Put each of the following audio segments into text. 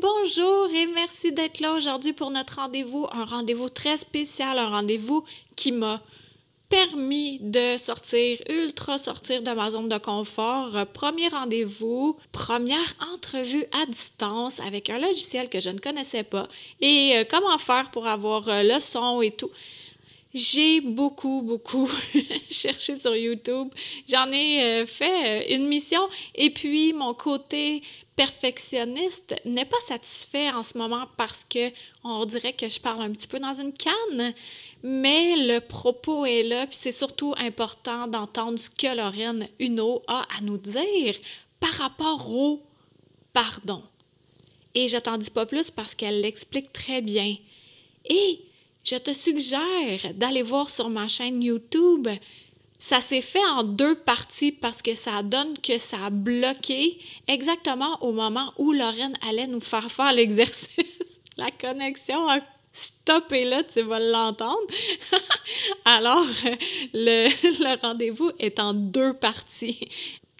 Bonjour et merci d'être là aujourd'hui pour notre rendez-vous, un rendez-vous très spécial, un rendez-vous qui m'a permis de sortir, ultra sortir de ma zone de confort. Premier rendez-vous, première entrevue à distance avec un logiciel que je ne connaissais pas et euh, comment faire pour avoir euh, le son et tout? J'ai beaucoup, beaucoup cherché sur YouTube. J'en ai euh, fait une mission et puis mon côté perfectionniste n'est pas satisfait en ce moment parce que on dirait que je parle un petit peu dans une canne, mais le propos est là, puis c'est surtout important d'entendre ce que Lorraine Huneau a à nous dire par rapport au pardon. Et je t'en dis pas plus parce qu'elle l'explique très bien. Et je te suggère d'aller voir sur ma chaîne YouTube ça s'est fait en deux parties parce que ça donne que ça a bloqué exactement au moment où Lorraine allait nous faire faire l'exercice. La connexion a stoppé là, tu vas l'entendre. Alors, le, rendez-vous est en deux parties.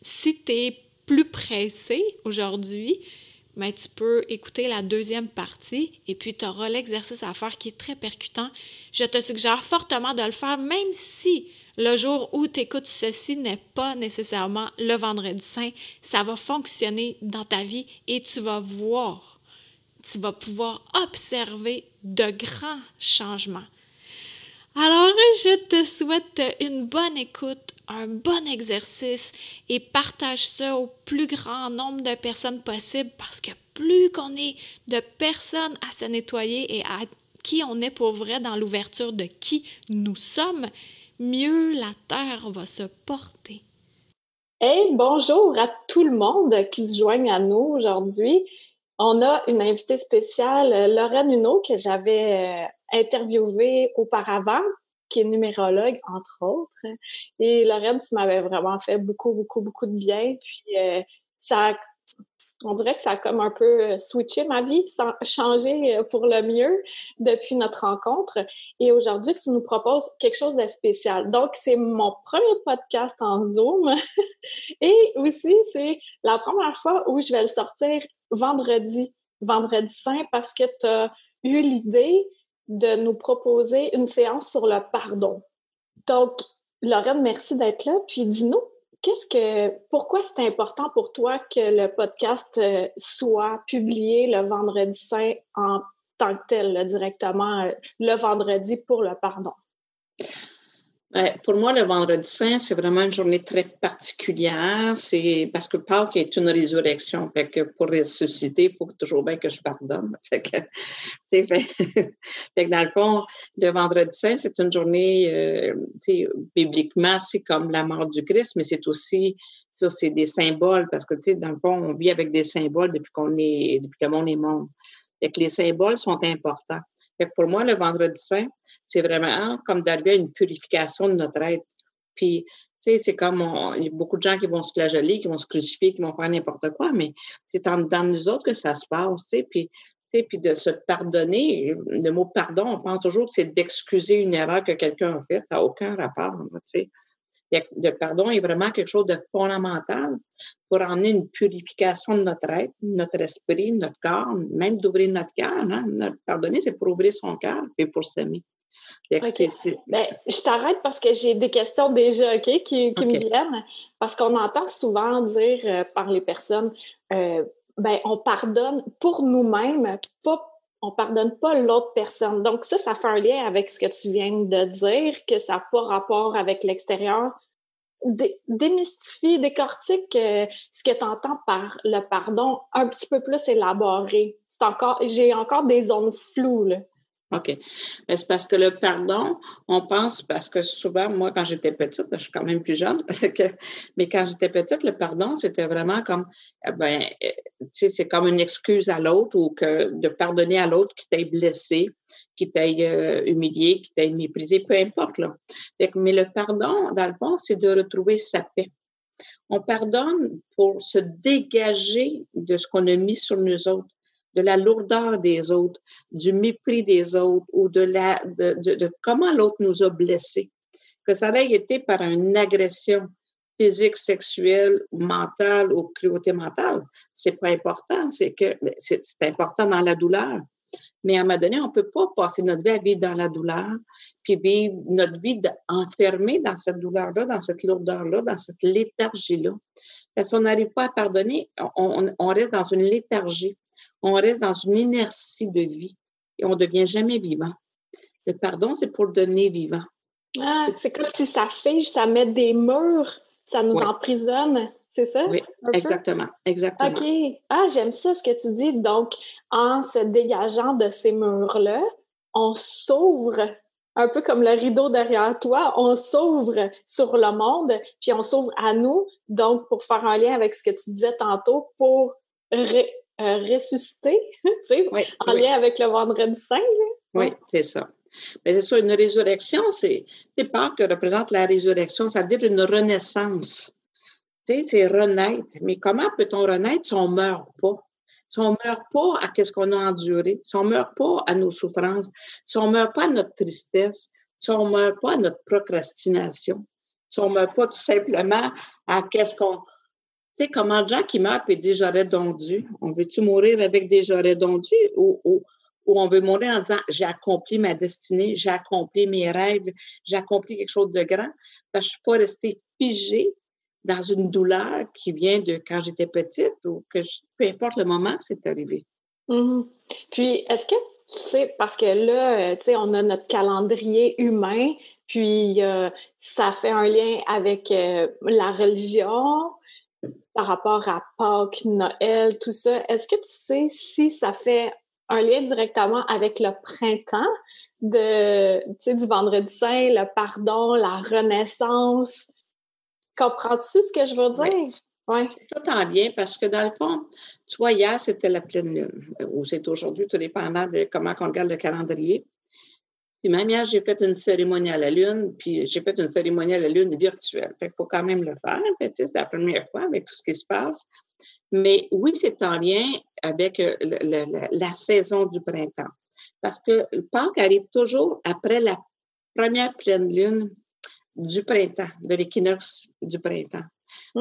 Si tu es plus pressé aujourd'hui, ben, tu peux écouter la deuxième partie et puis tu auras l'exercice à faire qui est très percutant. Je te suggère fortement de le faire, même si le jour où tu écoutes ceci n'est pas nécessairement le vendredi saint, ça va fonctionner dans ta vie et tu vas voir, tu vas pouvoir observer de grands changements. Alors, je te souhaite une bonne écoute, un bon exercice et partage ça au plus grand nombre de personnes possible parce que plus qu'on est de personnes à se nettoyer et à qui on est pour vrai dans l'ouverture de qui nous sommes, mieux la terre va se porter. Hey, bonjour à tout le monde qui se joigne à nous aujourd'hui. On a une invitée spéciale, Lorraine Huneau, que j'avais euh, interviewée auparavant, qui est numérologue, entre autres. Et Lorraine, tu m'avais vraiment fait beaucoup, beaucoup, beaucoup de bien. Puis euh, ça a on dirait que ça a comme un peu euh, switché ma vie, changé euh, pour le mieux depuis notre rencontre. Et aujourd'hui, tu nous proposes quelque chose de spécial. Donc, c'est mon premier podcast en Zoom. Et aussi, c'est la première fois où je vais le sortir vendredi, vendredi saint, parce que tu as eu l'idée de nous proposer une séance sur le pardon. Donc, Lorraine, merci d'être là. Puis dis-nous, Qu'est-ce que, pourquoi c'est important pour toi que le podcast euh, soit publié le vendredi saint en tant que tel, directement euh, le vendredi pour le pardon? Pour moi, le vendredi saint, c'est vraiment une journée très particulière. C'est parce que Pâques est une résurrection. Fait que pour ressusciter, il faut toujours bien que je pardonne. Fait que, fait, fait que dans le fond, le vendredi saint, c'est une journée, euh, bibliquement, c'est comme la mort du Christ, mais c'est aussi, ça, c'est des symboles parce que, tu sais, dans le fond, on vit avec des symboles depuis qu'on est, depuis que est monde. Fait que les symboles sont importants. Fait pour moi, le vendredi saint, c'est vraiment comme d'arriver à une purification de notre être. Puis, tu sais, c'est comme, il y a beaucoup de gens qui vont se flageller, qui vont se crucifier, qui vont faire n'importe quoi, mais c'est dans nous autres que ça se passe, tu sais. Puis, puis de se pardonner. Le mot pardon, on pense toujours que c'est d'excuser une erreur que quelqu'un a faite. Ça n'a aucun rapport. Tu sais le pardon est vraiment quelque chose de fondamental pour emmener une purification de notre être, notre esprit, notre corps, même d'ouvrir notre cœur. Hein. Pardonner, c'est pour ouvrir son cœur et pour s'aimer. Ben, je t'arrête parce que j'ai des questions déjà qui, me viennent. Parce qu'on entend souvent dire euh, par les personnes euh, ben, on pardonne pour nous-mêmes, pas on pardonne pas l'autre personne. Donc ça, ça fait un lien avec ce que tu viens de dire, que ça n'a pas rapport avec l'extérieur. Démystifie, décortique euh, ce que tu entends par le pardon un petit peu plus élaboré. C'est encore, j'ai encore des zones floues, là. OK. C'est parce que le pardon, on pense, parce que souvent, moi, quand j'étais petite, je suis quand même plus jeune, mais quand j'étais petite, le pardon, c'était vraiment comme, eh ben, c'est comme une excuse à l'autre ou que de pardonner à l'autre qui t'ait blessé, qui t'ait euh, humilié, qui t'ait méprisé, peu importe. Là. mais le pardon, dans le fond, c'est de retrouver sa paix. On pardonne pour se dégager de ce qu'on a mis sur nous autres, de la lourdeur des autres, du mépris des autres ou de, la, de, de, de comment l'autre nous a blessés. Que ça ait été par une agression, physique, sexuelle, mentale ou cruauté mentale. C'est pas important. C'est que c'est important dans la douleur. Mais à un moment donné, on peut pas passer notre vie à vivre dans la douleur, puis vivre notre vie enfermée dans cette douleur-là, dans cette lourdeur-là, dans cette léthargie-là. Parce qu'on n'arrive pas à pardonner, on, reste dans une léthargie, on reste dans une inertie de vie et on devient jamais vivant. Le pardon, c'est pour devenir vivant. Ah, c'est comme si ça fige, ça met des murs ça nous emprisonne, c'est ça? Oui, exactement, exactement. OK. Ah, j'aime ça ce que tu dis. Donc, en se dégageant de ces murs-là, on s'ouvre un peu comme le rideau derrière toi, on s'ouvre sur le monde, puis on s'ouvre à nous, donc pour faire un lien avec ce que tu disais tantôt, pour euh, ressusciter, tu sais, en lien avec le vendredi saint. Oui, c'est ça. Mais c'est ça, une résurrection, c'est, pas que représente la résurrection, ça veut dire une renaissance. C'est renaître. Mais comment peut-on renaître si on meurt pas? Si on meurt pas à ce qu'on a enduré, si on meurt pas à nos souffrances, si on meurt pas à notre tristesse, si on meurt pas à notre procrastination, si on meurt pas tout simplement à qu'est-ce qu'on, tu sais, comment gens qui meurent et des j'aurais donc. On veut-tu mourir avec des j'aurais donc ou, où on veut mourir en disant j'ai accompli ma destinée, j'ai accompli mes rêves, j'ai accompli quelque chose de grand, parce que je suis pas restée figée dans une douleur qui vient de quand j'étais petite ou que peu importe le moment que c'est arrivé. Mm-hmm. Puis, est-ce que tu sais, parce que là, euh, tu on a notre calendrier humain, puis euh, ça fait un lien avec euh, la religion par rapport à Pâques, Noël, tout ça. Est-ce que tu sais si ça fait un lien directement avec le printemps de, du vendredi saint, le pardon, la renaissance. Comprends-tu ce que je veux dire? Oui. Tout en bien parce que dans le fond, tu vois, hier, c'était la pleine lune, ou c'est aujourd'hui, tout dépendant de comment on regarde le calendrier. Puis même hier, j'ai fait une cérémonie à la lune, puis j'ai fait une cérémonie à la lune virtuelle. Fait qu'il faut quand même le faire. c'est la première fois avec tout ce qui se passe. Mais oui, c'est en lien avec euh, la saison du printemps. Parce que le Pâques arrive toujours après la première pleine lune du printemps, de l'équinoxe du printemps.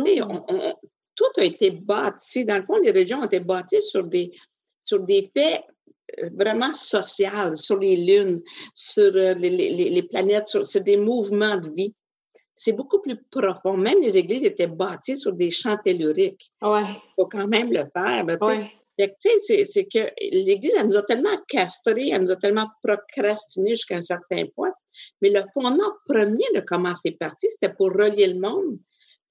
Et mmh. tout a été bâti, dans le fond, les régions ont été bâties sur des, sur des faits euh, vraiment sociaux, sur les lunes, sur euh, les, les, les planètes, sur, sur, des mouvements de vie c'est beaucoup plus profond. Même les églises étaient bâties sur des chants telluriques. Ouais. Il faut quand même le faire. Ben, c'est que l'Église, elle nous a tellement castrés, elle nous a tellement procrastiné jusqu'à un certain point. Mais le fondement premier de comment c'est parti, c'était pour relier le monde,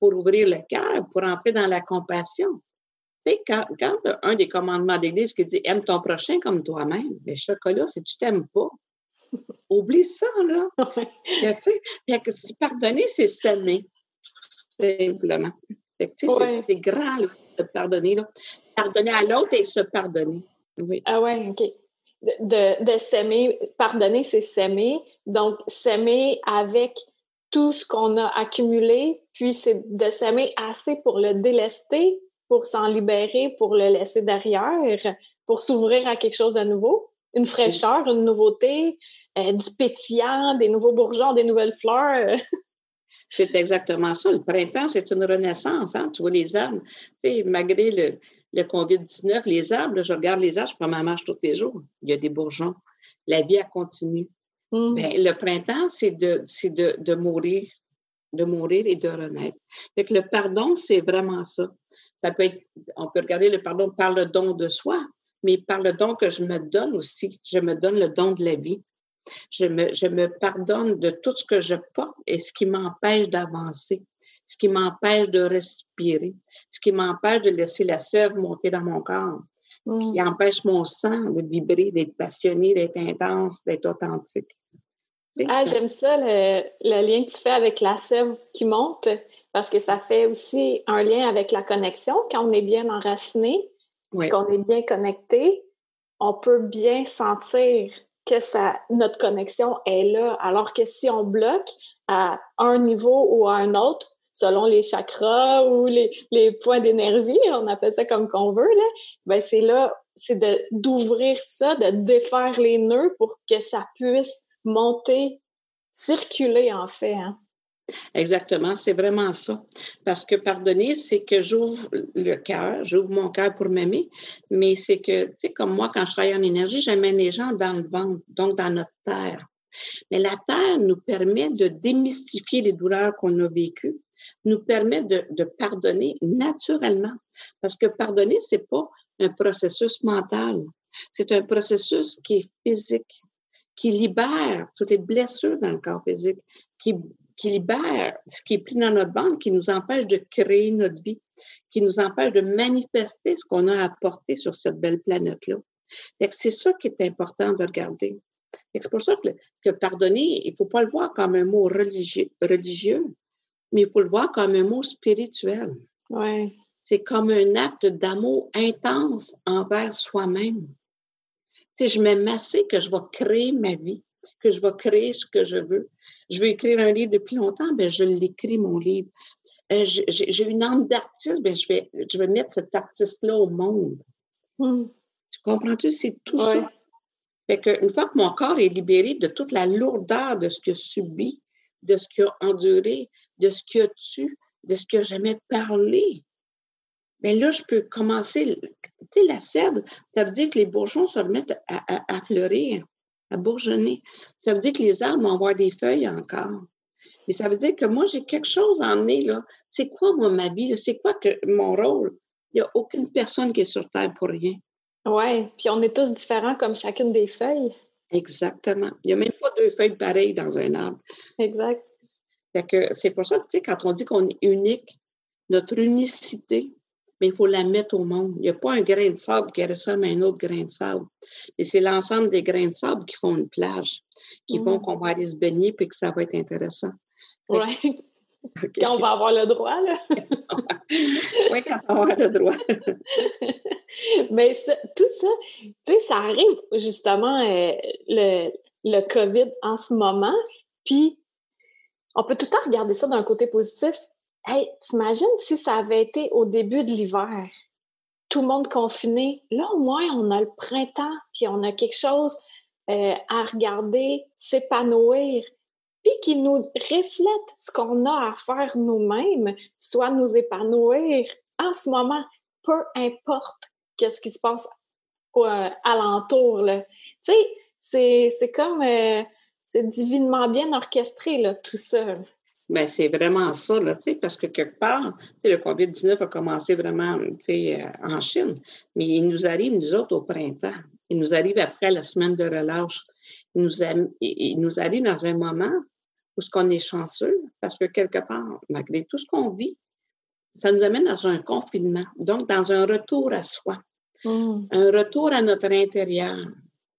pour ouvrir le cœur, pour entrer dans la compassion. Tu sais, quand, quand un des commandements d'Église qui dit aime ton prochain comme toi-même, mais ce cas-là, c'est tu t'aimes pas. Oublie ça, là. si pardonner, c'est s'aimer, simplement. C'est grand de pardonner. Là. Pardonner à l'autre et se pardonner. Oui. Ah ouais, OK. De, de s'aimer, pardonner, c'est s'aimer. Donc, s'aimer avec tout ce qu'on a accumulé, puis c'est de s'aimer assez pour le délester, pour s'en libérer, pour le laisser derrière, pour s'ouvrir à quelque chose de nouveau, une fraîcheur, une nouveauté, euh, du pétillant, des nouveaux bourgeons, des nouvelles fleurs. c'est exactement ça. Le printemps, c'est une renaissance. Hein? Tu vois les arbres. Malgré le, le COVID-19, les arbres, je regarde les arbres, je prends ma marche tous les jours. Il y a des bourgeons. La vie, a continué. Mmh. Ben, le printemps, c'est de, de, de mourir, de mourir et de renaître. Fait le pardon, c'est vraiment ça. Ça peut être, on peut regarder le pardon par le don de soi, mais par le don que je me donne aussi. Je me donne le don de la vie. Je me, je me pardonne de tout ce que je porte et ce qui m'empêche d'avancer, ce qui m'empêche de respirer, ce qui m'empêche de laisser la sève monter dans mon corps, ce qui mm. empêche mon sang de vibrer, d'être passionné, d'être intense, d'être authentique. Ah, j'aime ça, le, le, lien que tu fais avec la sève qui monte, parce que ça fait aussi un lien avec la connexion. Quand on est bien enraciné, qu'on est bien connecté, on peut bien sentir que ça, notre connexion est là. Alors que si on bloque à un niveau ou à un autre, selon les chakras ou les, les points d'énergie, on appelle ça comme qu'on veut, là, ben c'est là, c'est d'ouvrir ça, de défaire les nœuds pour que ça puisse monter, circuler en fait. Hein. Exactement, c'est vraiment ça. Parce que pardonner, c'est que j'ouvre le cœur, j'ouvre mon cœur pour m'aimer, mais c'est que, tu sais, comme moi, quand je travaille en énergie, j'amène les gens dans le ventre, donc dans notre terre. Mais la terre nous permet de démystifier les douleurs qu'on a vécues, nous permet de, de pardonner naturellement. Parce que pardonner, c'est pas un processus mental. C'est un processus qui est physique, qui libère toutes les blessures dans le corps physique, qui qui libère ce qui est pris dans notre bande, qui nous empêche de créer notre vie, qui nous empêche de manifester ce qu'on a apporté sur cette belle planète-là. C'est ça qui est important de regarder. C'est pour ça que, pardonner, il ne faut pas le voir comme un mot religieux, religieux mais il faut le voir comme un mot spirituel. Ouais. C'est comme un acte d'amour intense envers soi-même. Sais, je m'aime assez que je vais créer ma vie, que je vais créer ce que je veux, je veux écrire un livre depuis longtemps, ben je l'écris, mon livre. Euh, j'ai une âme d'artiste, ben je vais, je vais mettre cet artiste-là au monde. Hmm. Tu comprends-tu? C'est tout ça. Fait que, une fois que mon corps est libéré de toute la lourdeur de ce qu'il a subi, de ce qu'il a enduré, de ce qu'il a tué, de ce qu'il a jamais parlé, bien là, je peux commencer. Tu sais, la sève, ça veut dire que les bourgeons se remettent à fleurir à bourgeonner. Ça veut dire que les arbres vont avoir des feuilles encore. Mais ça veut dire que moi, j'ai quelque chose à emmener, là. C'est quoi, moi, ma vie? C'est quoi que mon rôle? Il n'y a aucune personne qui est sur Terre pour rien. Oui, puis on est tous différents comme chacune des feuilles. Exactement. Il n'y a même pas deux feuilles pareilles dans un arbre. Exact. que c'est pour ça que, tu sais, quand on dit qu'on est unique, notre unicité, mais il faut la mettre au monde. Il n'y a pas un grain de sable qui ressemble à un autre grain de sable. Mais c'est l'ensemble des grains de sable qui font une plage, qui font mm. qu'on va aller se baigner et que ça va être intéressant. Oui. Quand on va avoir le droit, là. oui, quand on va avoir le droit. Mais tout ça, tu sais, ça arrive justement euh, le, le COVID en ce moment. Puis, on peut tout le temps regarder ça d'un côté positif. Hey, t'imagines si ça avait été au début de l'hiver, tout le monde confiné. Là, au moins, on a le printemps, puis on a quelque chose euh, à regarder, s'épanouir, puis qui nous reflète ce qu'on a à faire nous-mêmes, soit nous épanouir en ce moment, peu importe qu'est-ce qui se passe euh, alentour. Tu sais, c'est comme... Euh, c'est divinement bien orchestré, là, tout ça. Ben, c'est vraiment ça, là, parce que quelque part, le COVID-19 a commencé vraiment euh, en Chine, mais il nous arrive, nous autres, au printemps. Il nous arrive après la semaine de relâche. Il nous, il nous arrive dans un moment où ce qu'on est chanceux, parce que quelque part, malgré tout ce qu'on vit, ça nous amène dans un confinement, donc dans un retour à soi, mmh. un retour à notre intérieur,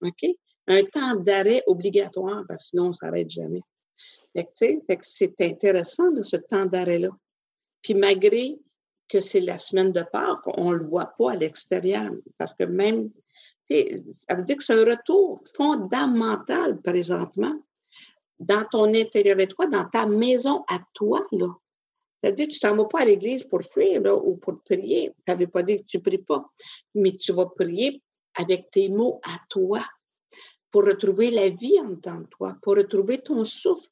OK? Un temps d'arrêt obligatoire, parce que sinon on ne s'arrête jamais. C'est intéressant de ce temps d'arrêt-là. Puis malgré que c'est la semaine de Pâques, on ne le voit pas à l'extérieur. Parce que même, ça veut dire que c'est un retour fondamental présentement dans ton intérieur et toi, dans ta maison à toi, là. Ça veut dire que tu t'en vas pas à l'église pour fuir, ou pour prier. Ça veut pas dire que tu pries pas. Mais tu vas prier avec tes mots à toi pour retrouver la vie en dedans de toi, pour retrouver ton souffle,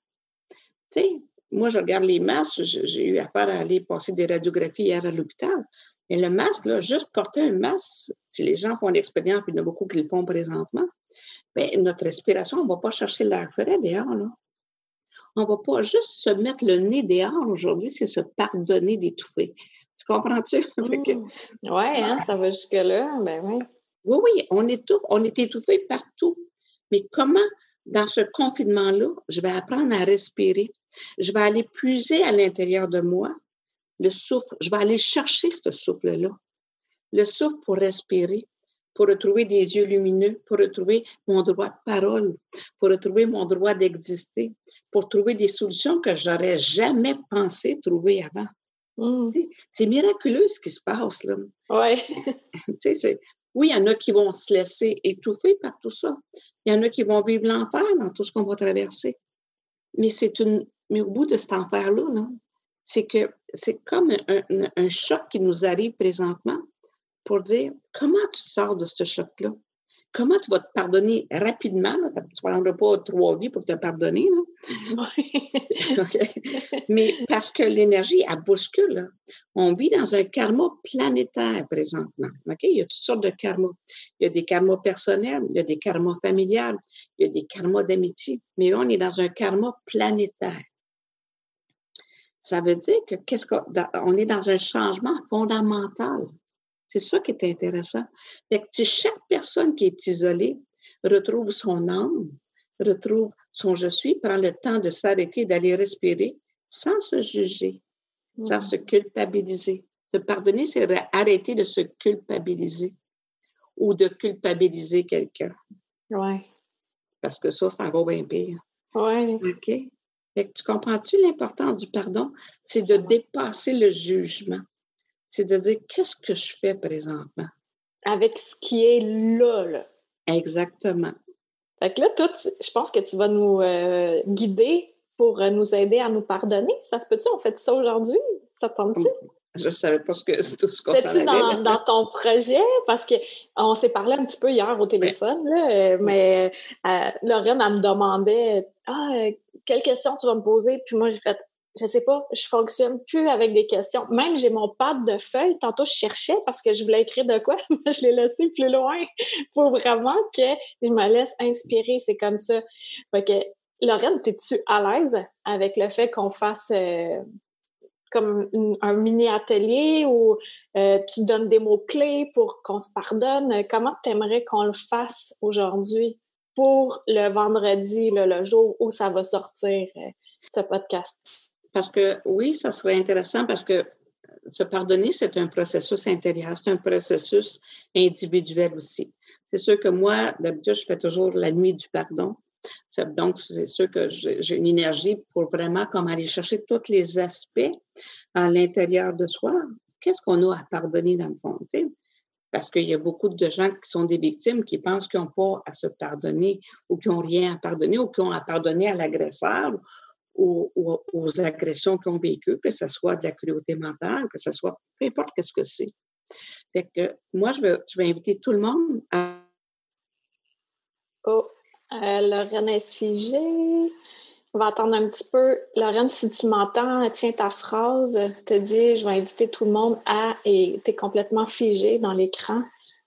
tu sais, moi, je regarde les masques. J'ai eu affaire à aller passer des radiographies hier à l'hôpital. Mais le masque, là, juste porter un masque, si les gens font l'expérience, puis il y en a beaucoup qui le font présentement, bien, notre respiration, on ne va pas chercher l'air frais dehors, là. On ne va pas juste se mettre le nez dehors aujourd'hui, c'est se pardonner d'étouffer. Tu comprends-tu? Mmh. Oui, hein, ça va jusque-là. Ben oui. Oui, oui, on étouffe, on est étouffé partout. Mais comment dans ce confinement-là, je vais apprendre à respirer? Je vais aller puiser à l'intérieur de moi le souffle. Je vais aller chercher ce souffle-là. Le souffle pour respirer, pour retrouver des yeux lumineux, pour retrouver mon droit de parole, pour retrouver mon droit d'exister, pour trouver des solutions que j'aurais jamais pensé trouver avant. Mmh. C'est miraculeux ce qui se passe, là. Oui. oui, il y en a qui vont se laisser étouffer par tout ça. Il y en a qui vont vivre l'enfer dans tout ce qu'on va traverser. Mais c'est une. Mais au bout de cet enfer-là, c'est que c'est comme un, choc qui nous arrive présentement pour dire comment tu sors de ce choc-là? Comment tu vas te pardonner rapidement? Tu ne prendras pas trois vies pour te pardonner. Mais parce que l'énergie, elle bouscule. On vit dans un karma planétaire présentement. Il y a toutes sortes de karmas. Il y a des karmas personnels, il y a des karmas familiales, il y a des karmas d'amitié. Mais là, on est dans un karma planétaire. Ça veut dire que qu'est-ce qu'on est dans un changement fondamental. C'est ça qui est intéressant. Fait si chaque personne qui est isolée retrouve son âme, retrouve son je suis, prend le temps de s'arrêter, d'aller respirer sans se juger, sans se culpabiliser. Se pardonner, c'est arrêter de se culpabiliser ou de culpabiliser quelqu'un. Oui. Parce que ça, ça va bien pire. Oui. OK? Fait tu comprends-tu l'importance du pardon? C'est de dépasser le jugement c'est de dire qu'est-ce que je fais présentement? Avec ce qui est là, là. Exactement. Fait que là, toi, je pense que tu vas nous euh, guider pour euh, nous aider à nous pardonner. Ça se peut-tu? On fait ça aujourd'hui? Ça te tente-tu? Je ne savais pas ce que, tout ce qu'on savait. Dans, dans ton projet? Parce qu'on s'est parlé un petit peu hier au téléphone, là, euh, mais Lorraine, elle me demandait Ah, quelle question tu vas me poser? Puis moi, j'ai fait je sais pas, je fonctionne plus avec des questions. Même j'ai mon pad de feuilles. Tantôt, je cherchais parce que je voulais écrire de quoi, mais je l'ai laissé plus loin pour vraiment que je me laisse inspirer. C'est comme ça. Que, Lorraine, es-tu à l'aise avec le fait qu'on fasse euh, comme un mini atelier où euh, tu donnes des mots-clés pour qu'on se pardonne? Comment t'aimerais qu'on le fasse aujourd'hui pour le vendredi, le jour où ça va sortir, euh, ce podcast? Parce que oui, ça serait intéressant parce que se pardonner, c'est un processus intérieur, c'est un processus individuel aussi. C'est sûr que moi, d'habitude, je fais toujours la nuit du pardon. Donc, c'est sûr que j'ai une énergie pour vraiment comme aller chercher tous les aspects à l'intérieur de soi. Qu'est-ce qu'on a à pardonner dans le fond? Parce qu'il y a beaucoup de gens qui sont des victimes qui pensent qu'ils n'ont pas à se pardonner ou qui n'ont rien à pardonner ou qui ont à pardonner à l'agresseur aux, agressions qu'ils ont vécues, que ce soit de la cruauté mentale, que ce soit peu importe qu'est-ce que c'est. Fait que moi, je vais, inviter tout le monde à. Oh, euh, Lorraine est figée. On va attendre un petit peu. Lorraine, si tu m'entends, tiens ta phrase. Te dis, je vais inviter tout le monde à. Et tu es complètement figée dans l'écran.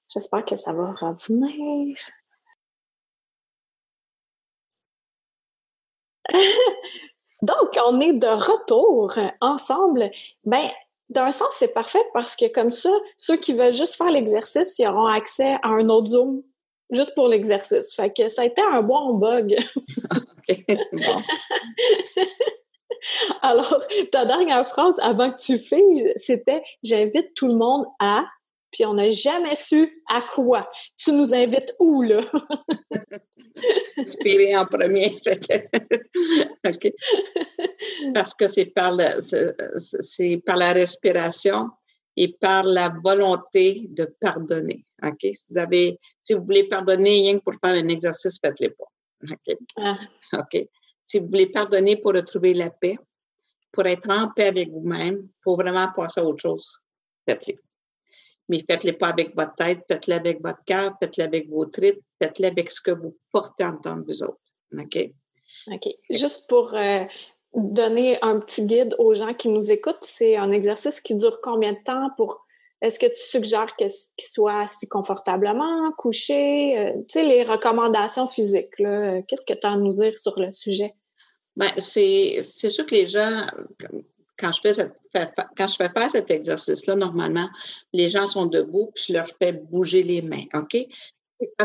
J'espère que ça va revenir. Donc, on est de retour ensemble. Ben, d'un sens, c'est parfait parce que comme ça, ceux qui veulent juste faire l'exercice, ils auront accès à un autre Zoom juste pour l'exercice. Fait que ça a été un bon bug. Alors, ta dernière phrase avant que tu figes, c'était J'invite tout le monde à puis on n'a jamais su à quoi. Tu nous invites où, là? Inspirer en premier. Parce que c'est par, la, c'est par la respiration et par la volonté de pardonner. OK? Si vous avez, si vous voulez pardonner rien que pour faire un exercice, faites-le pas. OK? Ah. OK? Si vous voulez pardonner pour retrouver la paix, pour être en paix avec vous-même, pour vraiment passer à autre chose, faites-le mais faites-le pas avec votre tête, faites-le avec votre cœur, faites-le avec vos tripes, faites-le avec ce que vous portez en tant que vous autres. OK? OK. Juste pour euh, donner un petit guide aux gens qui nous écoutent, c'est un exercice qui dure combien de temps pour. Est-ce que tu suggères qu'il soit assis confortablement, couché? Euh, tu sais, les recommandations physiques, qu'est-ce que tu as à nous dire sur le sujet? Bien, c'est sûr que les gens, quand je fais quand je fais faire cet exercice-là, normalement, les gens sont debout, puis je leur fais bouger les mains, OK?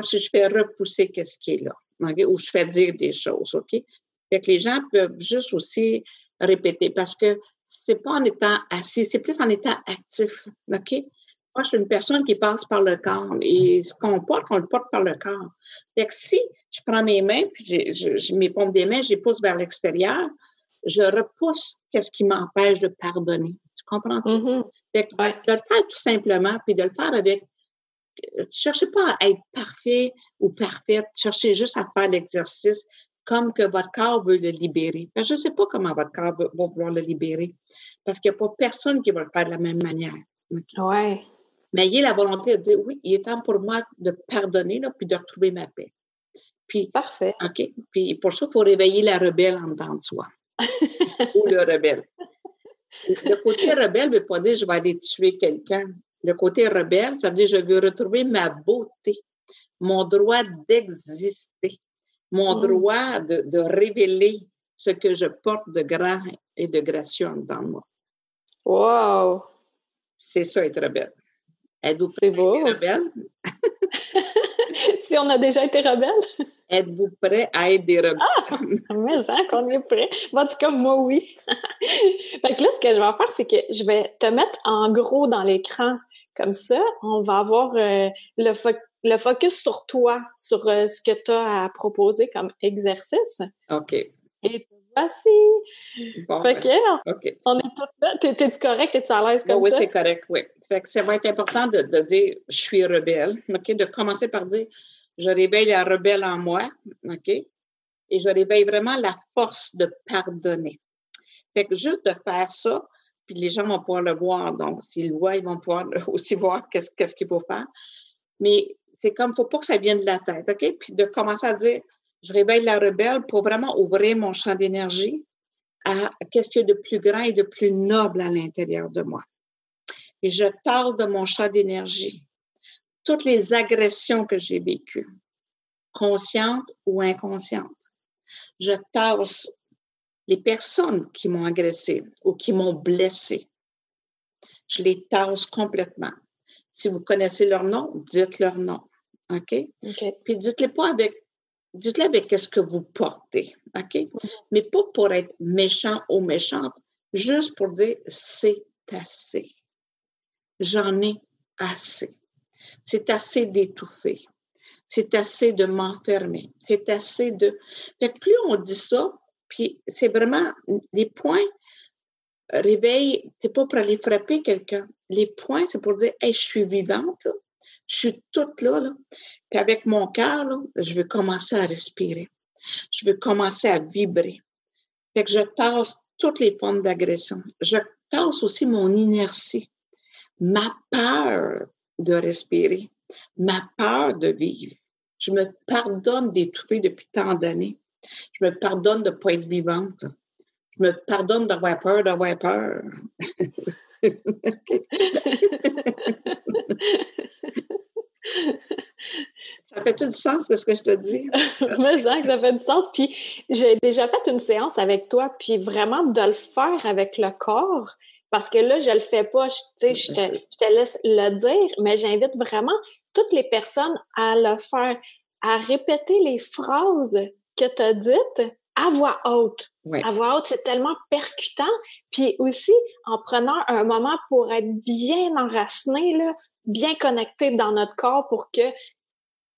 Si je fais repousser ce qui est là? Ou je fais dire des choses, OK? Fait que les gens peuvent juste aussi répéter parce que c'est pas en étant assis, c'est plus en étant actif, OK? Moi, je suis une personne qui passe par le corps et ce qu'on porte, on le porte par le corps. Fait que si je prends mes mains, puis je, mes paumes des mains, je les pousse vers l'extérieur, je repousse qu'est-ce qui m'empêche de pardonner. Tu Comprends-tu? Mm-hmm. De le faire tout simplement, puis de le faire avec. Euh, cherchez pas à être parfait ou parfaite. Cherchez juste à faire l'exercice comme que votre corps veut le libérer. je ne sais pas comment votre corps va, vouloir le libérer parce qu'il n'y a pas personne qui va le faire de la même manière. Ouais. Mais ayez la volonté de dire oui, il est temps pour moi de pardonner là, puis de retrouver ma paix. Puis, Parfait. OK. Puis pour ça, il faut réveiller la rebelle en dedans de soi. Ou le rebelle. Le côté rebelle ne veut pas dire je vais aller tuer quelqu'un. Le côté rebelle, ça veut dire je veux retrouver ma beauté, mon droit d'exister, mon mm. droit de, de, révéler ce que je porte de grand et de gracieux en de moi. Wow! C'est ça, être rebelle. Êtes-vous prêt beau. rebelle? si on a déjà été rebelle? Êtes-vous prêt à être des rebelles? Ah! Mais ça, qu'on est prêt. En tout cas, moi, oui. fait que là, ce que je vais faire, c'est que je vais te mettre en gros dans l'écran. Comme ça, on va avoir euh, le, le, focus sur toi, sur euh, ce que tu as à proposer comme exercice. OK. Et voici. Bon, fait que, OK. on est toutes là. T'es-tu correct? T'es-tu à l'aise comme oui, ça? Oui, c'est correct, oui. Fait que ça va être important de, de dire « je suis rebelle », OK? De commencer par dire je réveille la rebelle en moi, OK? Et je réveille vraiment la force de pardonner. Fait que juste de faire ça, puis les gens vont pouvoir le voir. Donc, s'ils le voient, ils vont pouvoir aussi voir qu'est-ce qu'est-ce qu'il faut faire. Mais c'est comme, faut pas que ça vienne de la tête, OK? Puis de commencer à dire, je réveille la rebelle pour vraiment ouvrir mon champ d'énergie à qu'est-ce qu'il y a de plus grand et de plus noble à l'intérieur de moi. Et je tasse de mon champ d'énergie toutes les agressions que j'ai vécues, conscientes ou inconscientes. Je tasse les personnes qui m'ont agressé ou qui m'ont blessé. Je les tasse complètement. Si vous connaissez leur nom, dites leur nom. OK? Puis dites-les pas avec, dites-le avec ce que vous portez. OK? Mais pas pour être méchant ou méchante, juste pour dire c'est assez. J'en ai assez. C'est assez d'étouffer. C'est assez de m'enfermer. C'est assez de. Fait plus on dit ça, puis c'est vraiment les points réveil, c'est pas pour aller frapper quelqu'un. Les points, c'est pour dire Hey, je suis vivante, je suis toute là. Puis avec mon cœur, je veux commencer à respirer. Je veux commencer à vibrer. Fait que je tasse toutes les formes d'agression. Je tasse aussi mon inertie, ma peur de respirer, ma peur de vivre. Je me pardonne d'étouffer depuis tant d'années. Je me pardonne de ne pas être vivante. Je me pardonne d'avoir peur, d'avoir peur. ça fait tout du sens ce que je te dis? Mais ça, ça fait du sens. Puis j'ai déjà fait une séance avec toi, puis vraiment de le faire avec le corps, parce que là, je le fais pas, je, je, je te laisse le dire, mais j'invite vraiment toutes les personnes à le faire, à répéter les phrases que tu as dites à voix haute. À voix haute, c'est tellement percutant. Puis aussi, en prenant un moment pour être bien enraciné, là, bien connecté dans notre corps pour que,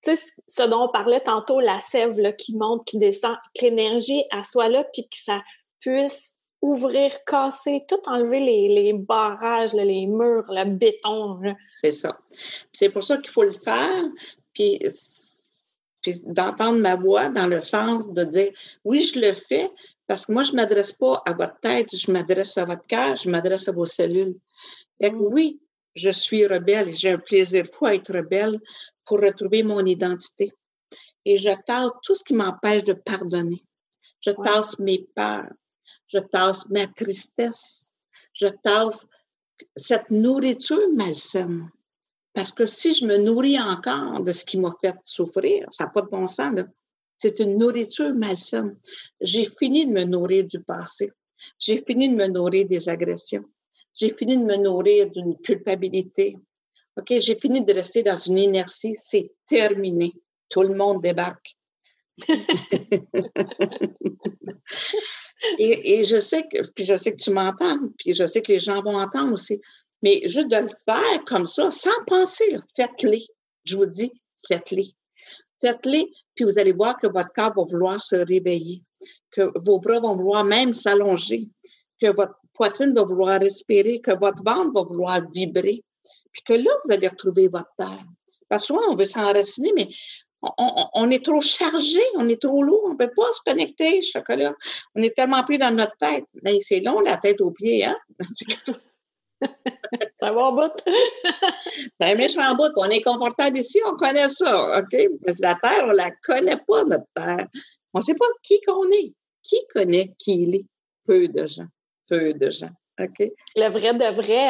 tu sais, ce dont on parlait tantôt, la sève là, qui monte, qui descend, que l'énergie, elle soit là, puis que ça puisse ouvrir, casser, tout enlever les, les barrages, les murs, le béton. C'est ça. C'est pour ça qu'il faut le faire, puis, puis d'entendre ma voix dans le sens de dire oui, je le fais parce que moi, je ne m'adresse pas à votre tête, je m'adresse à votre cœur, je m'adresse à vos cellules. Et mm. oui, je suis rebelle et j'ai un plaisir fou à être rebelle pour retrouver mon identité. Et je tasse tout ce qui m'empêche de pardonner. Je tasse mes peurs je tasse ma tristesse, je tasse cette nourriture malsaine. Parce que si je me nourris encore de ce qui m'a fait souffrir, ça n'a pas de bon sens. C'est une nourriture malsaine. J'ai fini de me nourrir du passé. J'ai fini de me nourrir des agressions. J'ai fini de me nourrir d'une culpabilité. OK, j'ai fini de rester dans une inertie. C'est terminé. Tout le monde débarque. Et, je sais que, puis je sais que tu m'entends, puis je sais que les gens vont entendre aussi. Mais juste de le faire comme ça, sans penser, faites-les. Je vous dis, faites-les. Faites-les, puis vous allez voir que votre corps va vouloir se réveiller, que vos bras vont vouloir même s'allonger, que votre poitrine va vouloir respirer, que votre ventre va vouloir vibrer. Puis que là, vous allez retrouver votre terre. Parce que souvent, on veut s'enraciner, mais on, est trop chargé, on est trop lourd, on ne peut pas se connecter, chocolat. On est tellement pris dans notre tête. Mais c'est long, la tête aux pieds, hein? ça va en bout. c'est un méchant bout. On est confortable ici, on connaît ça, OK? Parce que la Terre, on ne la connaît pas, notre Terre. On ne sait pas qui qu'on est. Qui connaît qui il est? Peu de gens. Peu de gens. OK? Le vrai de vrai,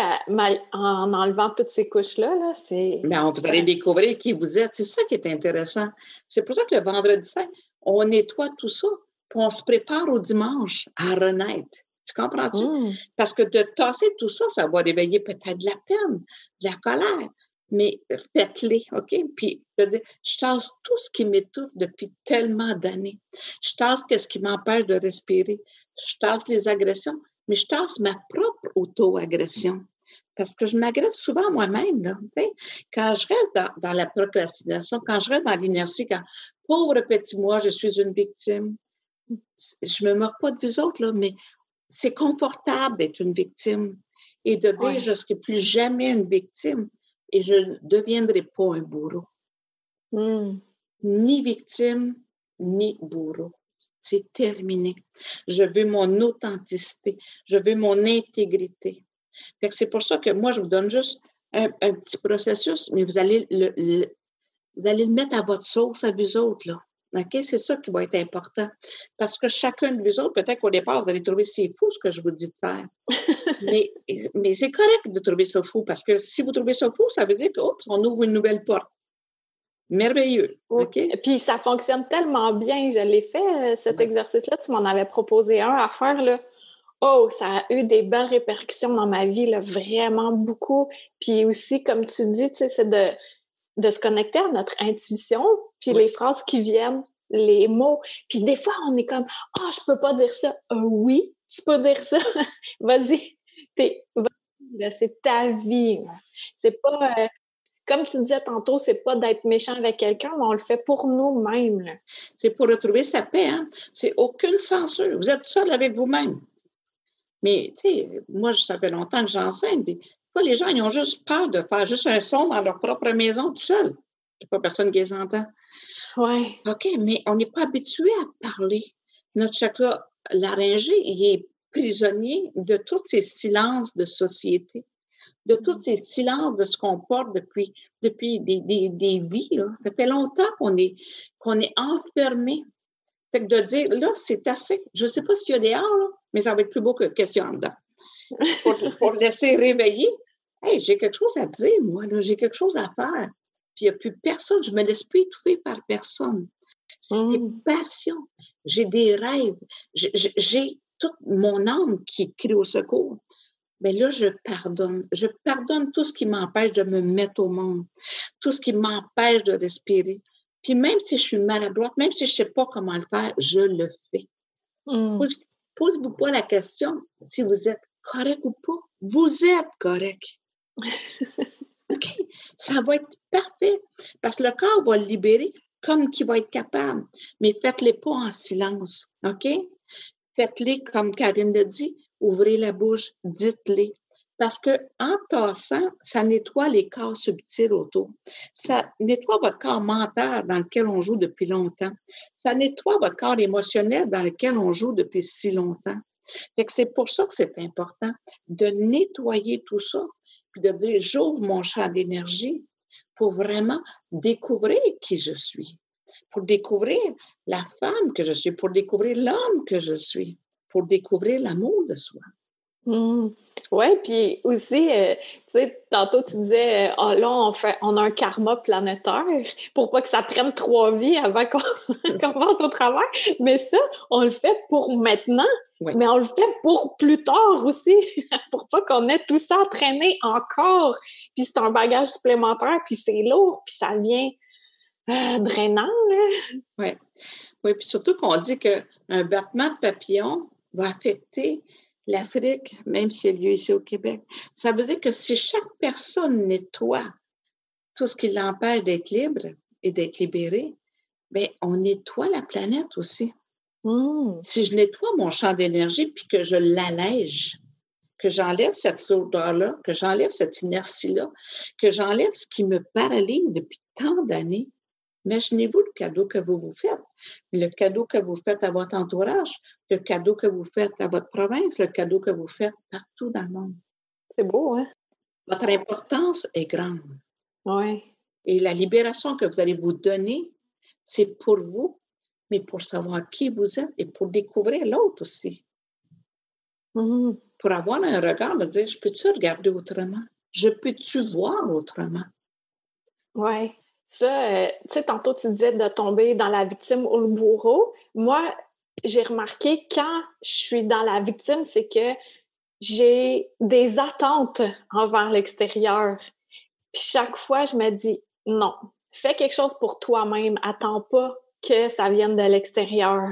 en enlevant toutes ces couches-là, -là, c'est. Mais vous allez découvrir qui vous êtes. C'est ça qui est intéressant. C'est pour ça que le vendredi saint, on nettoie tout ça, puis on se prépare au dimanche à renaître. Tu comprends-tu? Mmh. Parce que de tasser tout ça, ça va réveiller peut-être de la peine, de la colère. Mais faites-les, OK? Puis, je tasse tout ce qui m'étouffe depuis tellement d'années. Je tasse ce qui m'empêche de respirer. Je tasse les agressions mais je tasse ma propre auto-agression. Parce que je m'agresse souvent moi-même. Là, quand je reste dans, la procrastination, quand je reste dans l'inertie, quand pauvre petit moi, je suis une victime, je me moque pas de vous autres, là, mais c'est confortable d'être une victime et de dire je ne serai plus jamais une victime et je ne deviendrai pas un bourreau. Hmm. Ni victime, ni bourreau. C'est terminé. Je veux mon authenticité. Je veux mon intégrité. c'est pour ça que moi, je vous donne juste un, petit processus, mais vous allez le, vous allez le mettre à votre sauce, à vous autres, là. OK? C'est ça qui va être important. Parce que chacun de vous autres, peut-être qu'au départ, vous allez trouver c'est fou ce que je vous dis de faire. mais mais c'est correct de trouver ça fou parce que si vous trouvez ça fou, ça veut dire qu'on ouvre une nouvelle porte. Merveilleux. OK? Puis ça fonctionne tellement bien. Je l'ai fait, euh, cet exercice-là. Tu m'en avais proposé un à faire. Là. Oh, ça a eu des belles répercussions dans ma vie, là, vraiment beaucoup. Puis aussi, comme tu dis, c'est de, de se connecter à notre intuition, puis les phrases qui viennent, les mots. Puis des fois, on est comme Ah, oh, je peux pas dire ça. Euh, oui, tu peux dire ça. Vas-y. c'est ta vie. C'est pas euh, comme tu disais tantôt, c'est pas d'être méchant avec quelqu'un, mais on le fait pour nous-mêmes. C'est pour retrouver sa paix. Hein? C'est aucune censure. Vous êtes seul avec vous-même. Mais, tu sais, moi, ça fait longtemps que j'enseigne. Les gens, ils ont juste peur de faire juste un son dans leur propre maison tout seul. Il n'y a pas personne qui les entend. Oui. OK, mais on n'est pas habitué à parler. Notre chakra laryngé, il est prisonnier de tous ces silences de société de tous ces silences de ce qu'on porte depuis, depuis des, des, des vies. Là. Ça fait longtemps qu'on est, qu'on est enfermé. Fait que de dire, là, c'est assez. Je ne sais pas ce qu'il y a dehors, là, mais ça va être plus beau que qu'est-ce qu'il y a en dedans. Pour, pour laisser réveiller. Hey, j'ai quelque chose à dire, moi, là, j'ai quelque chose à faire. Puis il n'y a plus personne, je ne me laisse plus étouffer par personne. J'ai des mmh. passions, j'ai des rêves, j'ai toute mon âme qui crie au secours mais là, je pardonne. Je pardonne tout ce qui m'empêche de me mettre au monde, tout ce qui m'empêche de respirer. Puis même si je suis maladroite, même si je ne sais pas comment le faire, je le fais. Mmh. Pose-vous pas la question si vous êtes correct ou pas. Vous êtes correct. OK? Ça va être parfait parce que le corps va le libérer comme qu'il va être capable. Mais faites-les pas en silence. OK? Faites-les comme Karine l'a dit, ouvrez la bouche, dites-les. Parce que en tassant, ça nettoie les corps subtils autour. Ça nettoie votre corps mental dans lequel on joue depuis longtemps. Ça nettoie votre corps émotionnel dans lequel on joue depuis si longtemps. C'est pour ça que c'est important de nettoyer tout ça, puis de dire j'ouvre mon champ d'énergie pour vraiment découvrir qui je suis, pour découvrir la femme que je suis, pour découvrir l'homme que je suis pour découvrir l'amour de soi. Mmh. Oui, puis aussi, euh, tu sais, tantôt tu disais, euh, ah, là, on, fait, on a un karma planétaire pour pas que ça prenne trois vies avant qu'on commence au travail. Mais ça, on le fait pour maintenant, mais on le fait pour plus tard aussi, pour pas qu'on ait tout ça traîné encore. Puis c'est un bagage supplémentaire, puis c'est lourd, puis ça vient euh, drainant. Oui. Oui, puis surtout qu'on dit qu'un battement de papillon, va affecter l'Afrique, même si elle a lieu ici au Québec. Ça veut dire que si chaque personne nettoie tout ce qui l'empêche d'être libre et d'être libéré, bien, on nettoie la planète aussi. Mmh. Si je nettoie mon champ d'énergie puis que je l'allège, que j'enlève cette odeur-là, que j'enlève cette inertie-là, que j'enlève ce qui me paralyse depuis tant d'années. Imaginez-vous le cadeau que vous vous faites, le cadeau que vous faites à votre entourage, le cadeau que vous faites à votre province, le cadeau que vous faites partout dans le monde. C'est beau, hein? Votre importance est grande. Oui. Et la libération que vous allez vous donner, c'est pour vous, mais pour savoir qui vous êtes et pour découvrir l'autre aussi. Mm-hmm. Pour avoir un regard, de dire, je peux-tu regarder autrement? Je peux-tu voir autrement? Oui. Ça, euh, tu sais, tantôt tu disais de tomber dans la victime ou le bourreau. Moi, j'ai remarqué quand je suis dans la victime, c'est que j'ai des attentes envers l'extérieur. Puis chaque fois, je me dis non, fais quelque chose pour toi-même. Attends pas que ça vienne de l'extérieur.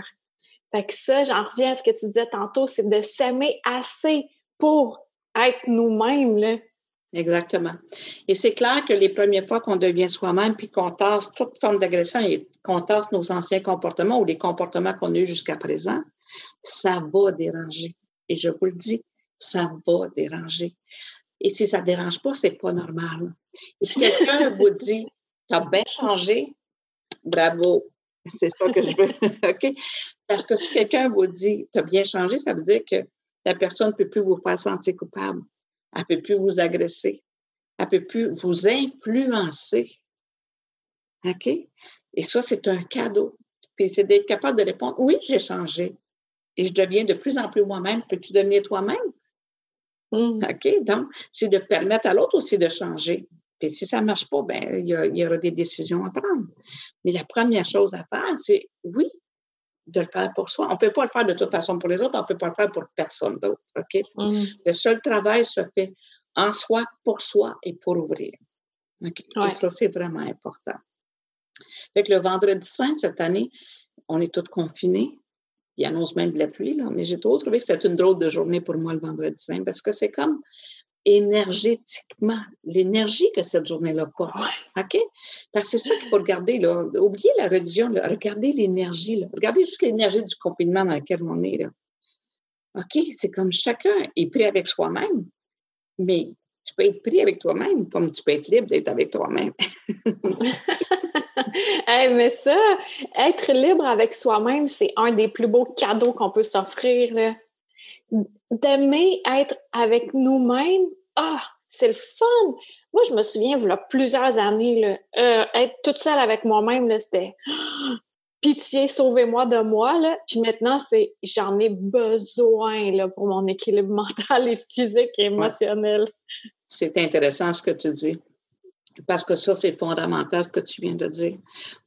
Fait que ça, j'en reviens à ce que tu disais tantôt, c'est de s'aimer assez pour être nous-mêmes. Exactement. Et c'est clair que les premières fois qu'on devient soi-même, puis qu'on tasse toute forme d'agression et qu'on tasse nos anciens comportements ou les comportements qu'on a eus jusqu'à présent, ça va déranger. Et je vous le dis, ça va déranger. Et si ça ne dérange pas, c'est pas normal. Et si quelqu'un vous dit, tu as bien changé, bravo, c'est ça que je veux. OK? Parce que si quelqu'un vous dit, tu as bien changé, ça veut dire que la personne ne peut plus vous faire sentir coupable. Elle ne peut plus vous agresser. Elle ne peut plus vous influencer. OK? Et ça, c'est un cadeau. Puis c'est d'être capable de répondre, oui, j'ai changé. Et je deviens de plus en plus moi-même. Peux-tu devenir toi-même? Mm. OK? Donc, c'est de permettre à l'autre aussi de changer. Puis si ça ne marche pas, ben il y, aura des décisions à prendre. Mais la première chose à faire, c'est oui, de le faire pour soi. On ne peut pas le faire de toute façon pour les autres, on ne peut pas le faire pour personne d'autre. Mm. Le seul travail se fait en soi, pour soi et pour ouvrir. OK? Et ça, c'est vraiment important. Fait que le vendredi saint, cette année, on est tous confinés il annonce même de la pluie, là, mais j'ai toujours trouvé que c'était une drôle de journée pour moi le vendredi saint parce que c'est comme énergétiquement, l'énergie que cette journée-là porte. OK? Parce que c'est ça qu'il faut regarder, là. Oubliez la religion, là. Regardez l'énergie, là. Regardez juste l'énergie du confinement dans lequel on est, là. OK? C'est comme chacun est pris avec soi-même, mais tu peux être pris avec toi-même comme tu peux être libre d'être avec toi-même. mais ça, être libre avec soi-même, c'est un des plus beaux cadeaux qu'on peut s'offrir. D'aimer être avec nous-mêmes, ah, c'est le fun! Moi, je me souviens, il y a plusieurs années, là, euh, être toute seule avec moi-même, c'était pitié, sauvez-moi de moi. Là. Puis maintenant, c'est j'en ai besoin là, pour mon équilibre mental et physique et émotionnel. C'est intéressant ce que tu dis. Parce que ça, c'est fondamental ce que tu viens de dire.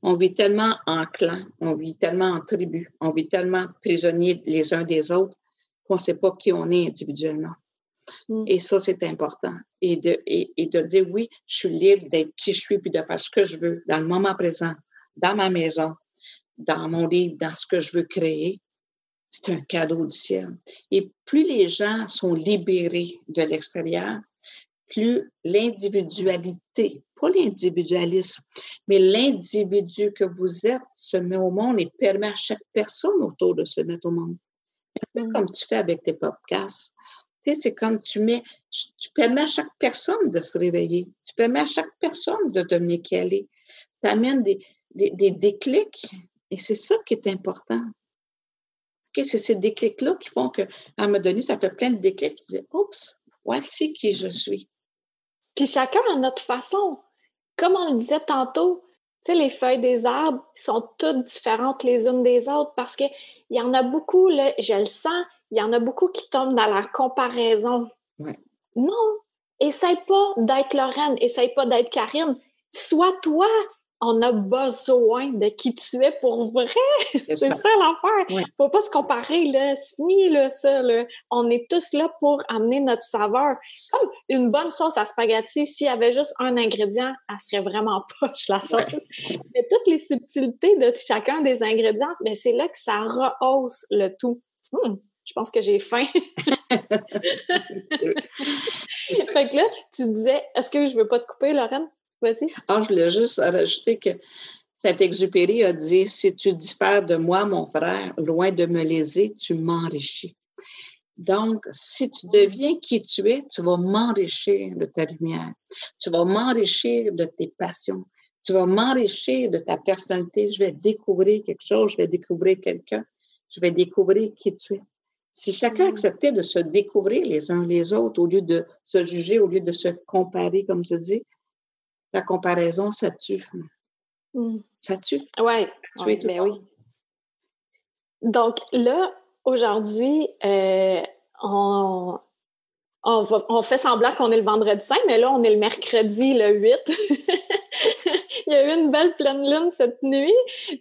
On vit tellement en clan, on vit tellement en tribu, on vit tellement prisonniers les uns des autres qu'on ne sait pas qui on est individuellement. Mm. Et ça, c'est important. Et de, et, de dire, oui, je suis libre d'être qui je suis, puis de faire ce que je veux dans le moment présent, dans ma maison, dans mon livre, dans ce que je veux créer. C'est un cadeau du ciel. Et plus les gens sont libérés de l'extérieur, plus l'individualité, pas l'individualisme, mais l'individu que vous êtes se met au monde et permet à chaque personne autour de se mettre au monde. Peu comme tu fais avec tes podcasts. Tu sais, c'est comme tu mets, tu permets à chaque personne de se réveiller. Tu permets à chaque personne de devenir qui elle est. Tu amènes des, des, des déclics et c'est ça qui est important. C'est ces déclics-là qui font qu'à un moment donné, ça fait plein de déclics. Tu dis, oups, voici qui je suis. Puis chacun a notre façon. Comme on le disait tantôt, tu sais, les feuilles des arbres sont toutes différentes les unes des autres parce qu'il y en a beaucoup, là, je le sens, il y en a beaucoup qui tombent dans la comparaison. Non, essaye pas d'être Lorraine, essaye pas d'être Karine. Sois toi, on a besoin de qui tu es pour vrai. C'est ça, l'affaire. Il Faut pas se comparer, là. C'est fini, là, ça, là. On est tous là pour amener notre saveur. Comme une bonne sauce à spaghetti, s'il y avait juste un ingrédient, elle serait vraiment poche, la sauce. Mais toutes les subtilités de chacun des ingrédients, ben, c'est là que ça rehausse le tout. Hum, je pense que j'ai faim. fait que là, tu disais, est-ce que je veux pas te couper, Lorraine? Ah, je voulais juste rajouter que Saint-Exupéry a dit Si tu diffères de moi, mon frère, loin de me léser, tu m'enrichis. Donc, si tu deviens qui tu es, tu vas m'enrichir de ta lumière. Tu vas m'enrichir de tes passions. Tu vas m'enrichir de ta personnalité. Je vais découvrir quelque chose, je vais découvrir quelqu'un, je vais découvrir qui tu es. Si chacun acceptait de se découvrir les uns les autres au lieu de se juger, au lieu de se comparer, comme tu dis, la comparaison, ça tue. Mm. Ça tue. Ouais, ouais ben oui. Donc là, aujourd'hui, euh, on, on, fait semblant qu'on est le vendredi 5, mais là, on est le mercredi, le 8. Il y a eu une belle pleine lune cette nuit.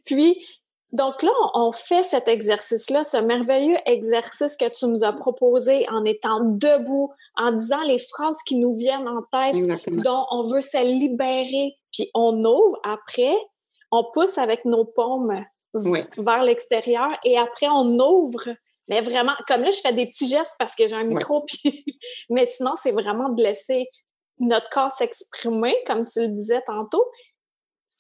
Puis, donc là, on fait cet exercice-là, ce merveilleux exercice que tu nous as proposé en étant debout, en disant les phrases qui nous viennent en tête, dont on veut se libérer, puis on ouvre après, on pousse avec nos paumes vers l'extérieur et après on ouvre. Mais vraiment, comme là, je fais des petits gestes parce que j'ai un micro, puis... mais sinon, c'est vraiment de laisser notre corps s'exprimer, comme tu le disais tantôt,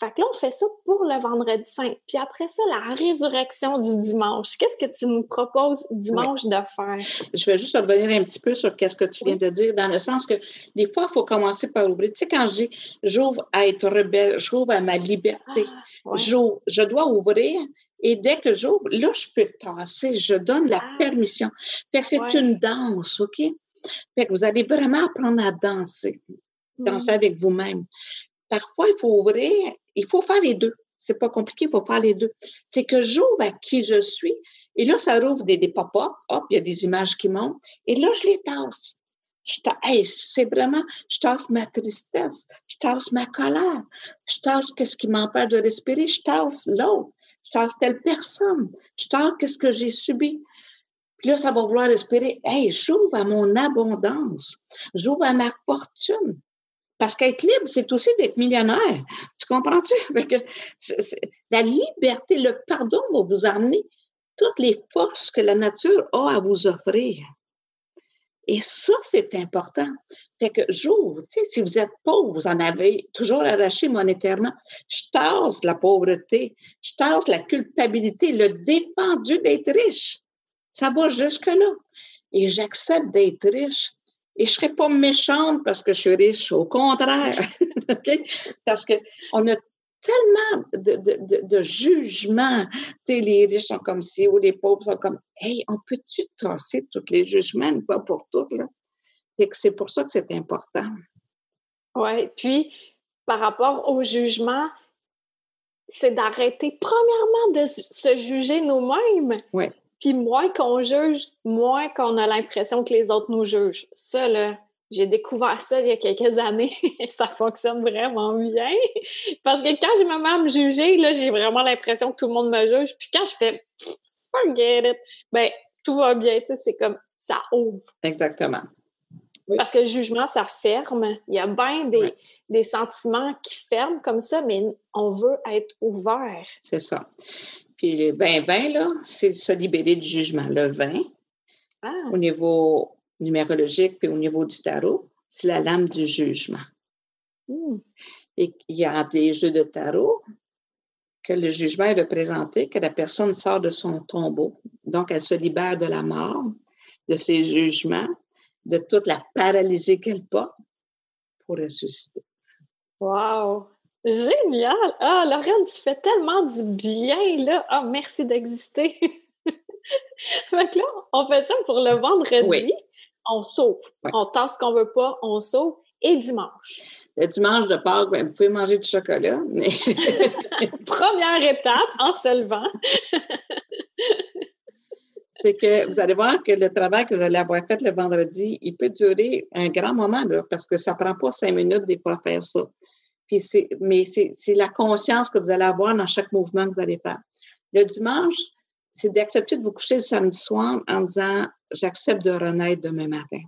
fait que là, on fait ça pour le vendredi saint. Puis après ça, la résurrection du dimanche. Qu'est-ce que tu nous proposes dimanche de faire? Je vais juste revenir un petit peu sur qu'est-ce que tu viens de dire, dans le sens que des fois, il faut commencer par ouvrir. Tu sais, quand je dis j'ouvre à être rebelle, j'ouvre à ma liberté, ah, je dois ouvrir. Et dès que j'ouvre, là, je peux tasser, je donne la ah. permission. Fait que c'est une danse, OK? Fait que vous allez vraiment apprendre à danser danser avec vous-même parfois, il faut ouvrir, il faut faire les deux. C'est pas compliqué, il faut faire les deux. C'est que j'ouvre à qui je suis, et là, ça rouvre des, des pop-up, hop, il y a des images qui montent, et là, je les tasse. Je c'est vraiment, je tasse ma tristesse, je tasse ma colère, je tasse qu'est-ce qui m'empêche de respirer, je tasse l'autre, je tasse telle personne, je tasse qu'est-ce que j'ai subi. Puis là, ça va vouloir respirer. Hey, j'ouvre à mon abondance, j'ouvre à ma fortune, parce qu'être libre, c'est aussi d'être millionnaire. Tu comprends-tu? la liberté, le pardon va vous amener toutes les forces que la nature a à vous offrir. Et ça, c'est important. Fait que j'ouvre, si vous êtes pauvre, vous en avez toujours arraché monétairement. Je tasse la pauvreté, je tasse la culpabilité, le défendu d'être riche. Ça va jusque-là. Et j'accepte d'être riche et je ne serais pas méchante parce que je suis riche, au contraire. Parce qu'on a tellement de, de, de, jugements. Tu sais, les riches sont comme ci ou les pauvres sont comme Hey, on peut-tu tasser tous les jugements, pas pour toutes, là? C'est pour ça que c'est important. Oui, puis par rapport au jugement, c'est d'arrêter premièrement de se juger nous-mêmes. Oui. Puis moins qu'on juge, moins qu'on a l'impression que les autres nous jugent. Ça, là, j'ai découvert ça il y a quelques années. ça fonctionne vraiment bien. Parce que quand je me mets à me juger, là, j'ai vraiment l'impression que tout le monde me juge. Puis quand je fais forget it, ben tout va bien, tu sais, c'est comme ça ouvre. Exactement. Parce que le jugement, ça ferme. Il y a bien des, des sentiments qui ferment comme ça, mais on veut être ouvert. C'est ça. Puis le vin, vin, là, c'est se libérer du jugement. Le vin, ah. au niveau numérologique puis au niveau du tarot, c'est la lame du jugement. Hmm. Et il y a des jeux de tarot que le jugement est représenté, que la personne sort de son tombeau. Donc, elle se libère de la mort, de ses jugements, de toute la paralysie qu'elle porte pour ressusciter. Wow! Génial! Ah, Laurent, tu fais tellement du bien, là. Ah, merci d'exister. fait que là, on fait ça pour le vendredi. On sauve. On tasse ce qu'on veut pas, on sauve. Et dimanche. Le dimanche de Pâques, ben, vous pouvez manger du chocolat. Mais... Première étape en se levant. c'est que vous allez voir que le travail que vous allez avoir fait le vendredi, il peut durer un grand moment, là, parce que ça ne prend pas cinq minutes des fois à faire ça mais c'est la conscience que vous allez avoir dans chaque mouvement que vous allez faire. Le dimanche, c'est d'accepter de vous coucher le samedi soir en disant j'accepte de renaître demain matin.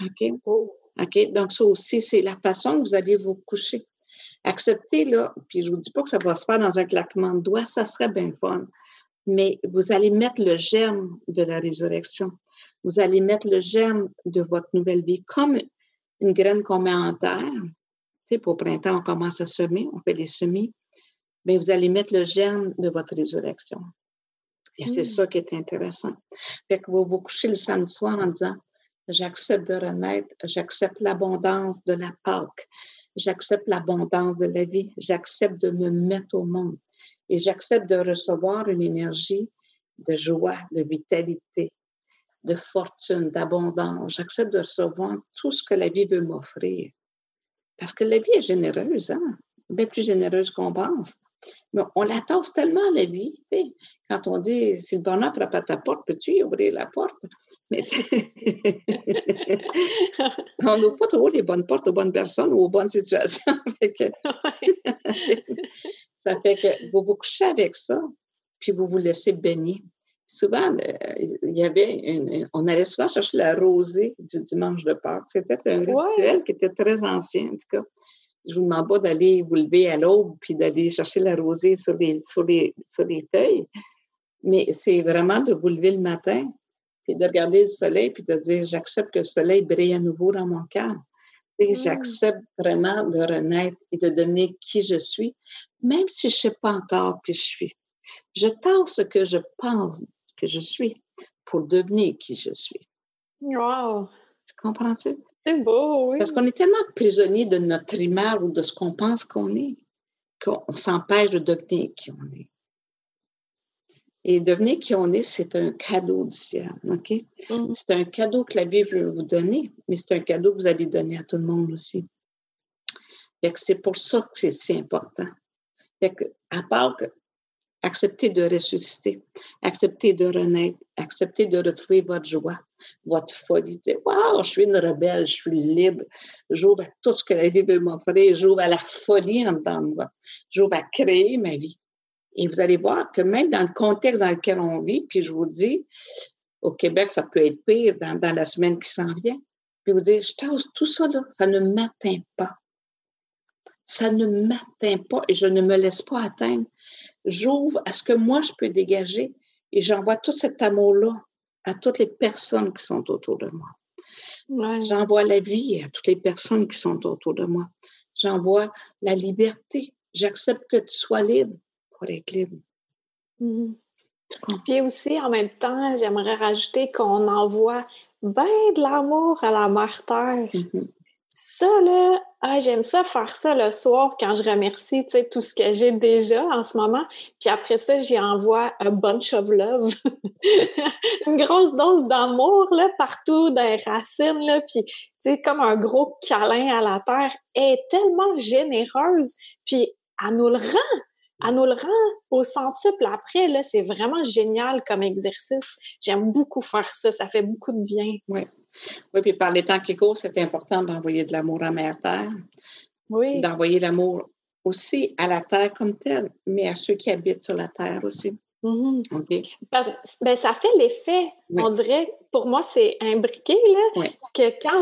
OK? Oh. OK? Donc, ça aussi, c'est la façon que vous allez vous coucher. Acceptez, là, puis je ne vous dis pas que ça va se faire dans un claquement de doigts, ça serait bien fun. Mais vous allez mettre le germe de la résurrection. Vous allez mettre le germe de votre nouvelle vie comme une graine qu'on met en terre sais, pour printemps, on commence à semer, on fait des semis, mais vous allez mettre le germe de votre résurrection. Et c'est ça qui est intéressant. Fait que vous vous couchez le samedi soir en disant J'accepte de renaître, j'accepte l'abondance de la Pâque, j'accepte l'abondance de la vie, j'accepte de me mettre au monde et j'accepte de recevoir une énergie de joie, de vitalité, de fortune, d'abondance. J'accepte de recevoir tout ce que la vie veut m'offrir. Parce que la vie est généreuse, hein? bien plus généreuse qu'on pense. Mais on la tasse tellement, la vie. sais. Quand on dit si le bonheur frappe à ta porte, peux-tu y ouvrir la porte? Mais on n'ouvre pas trop les bonnes portes aux bonnes personnes ou aux bonnes situations. ça fait que vous vous couchez avec ça, puis vous vous laissez baigner. Souvent, il y avait une, on allait souvent chercher la rosée du dimanche de Pâques. C'était un rituel qui était très ancien, en tout cas je vous demande pas d'aller vous lever à l'aube puis d'aller chercher la rosée sur les, sur les, sur les feuilles, mais c'est vraiment de vous lever le matin puis de regarder le soleil puis de dire j'accepte que le soleil brille à nouveau dans mon cœur. Mm. J'accepte vraiment de renaître et de devenir qui je suis, même si je ne sais pas encore qui je suis. Je tente ce que je pense que je suis pour devenir qui je suis. Wow! Tu comprends-tu? C'est beau, oui. Parce qu'on est tellement prisonnier de notre image ou de ce qu'on pense qu'on est qu'on s'empêche de devenir qui on est. Et devenir qui on est, c'est un cadeau du ciel, OK? Mm. C'est un cadeau que la vie veut vous donner, mais c'est un cadeau que vous allez donner à tout le monde aussi. c'est pour ça que c'est si important. Fait que, à part que accepter de ressusciter, accepter de renaître, accepter de retrouver votre joie, votre folie. Waouh, je suis une rebelle, je suis libre, j'ouvre à tout ce que la vie veut m'offrir, j'ouvre à la folie en dedans de moi, j'ouvre à créer ma vie. Et vous allez voir que même dans le contexte dans lequel on vit, puis je vous dis, au Québec, ça peut être pire dans, la semaine qui s'en vient. Puis vous dites, je t'ose tout ça là, ça ne m'atteint pas. Ça ne m'atteint pas et je ne me laisse pas atteindre j'ouvre à ce que moi je peux dégager et j'envoie tout cet amour-là à toutes les personnes qui sont autour de moi. J'envoie la vie à toutes les personnes qui sont autour de moi. J'envoie la liberté. J'accepte que tu sois libre pour être libre. Mm-hmm. Puis aussi, en même temps, j'aimerais rajouter qu'on envoie bien de l'amour à la mère Terre. Mm-hmm ça, là, ah, j'aime ça faire ça le soir quand je remercie tout ce que j'ai déjà en ce moment. Puis après ça, j'y envoie un bunch of love. Une grosse dose d'amour là, partout les racines. Là, puis comme un gros câlin à la terre. Elle est tellement généreuse. Puis elle nous le rend. Elle nous le rend au centuple après. Là, c'est vraiment génial comme exercice. J'aime beaucoup faire ça. Ça fait beaucoup de bien. Oui, puis par les temps qui courent, c'est important d'envoyer de l'amour à Mère Terre. Oui. D'envoyer l'amour aussi à la Terre comme telle, mais à ceux qui habitent sur la Terre aussi. Mm-hmm. Parce, ben, ça fait l'effet, on dirait, pour moi, c'est imbriqué, là, que quand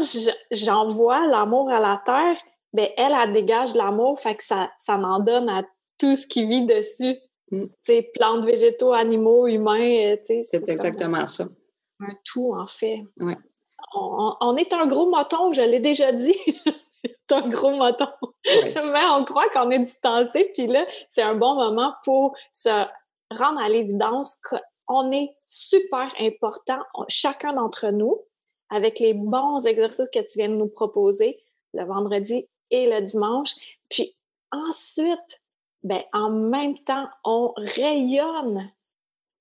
j'envoie l'amour à la Terre, ben, elle, elle dégage l'amour, fait que ça, ça m'en donne à tout ce qui vit dessus. Mm. plantes, végétaux, animaux, humains. Euh, c'est exactement ça. Un tout, en fait. Oui on, est un gros moton, je l'ai déjà dit. c'est un gros moton. Mais on croit qu'on est distancé, puis là, c'est un bon moment pour se rendre à l'évidence qu'on est super important, chacun d'entre nous, avec les bons exercices que tu viens de nous proposer le vendredi et le dimanche. Puis ensuite, ben, en même temps, on rayonne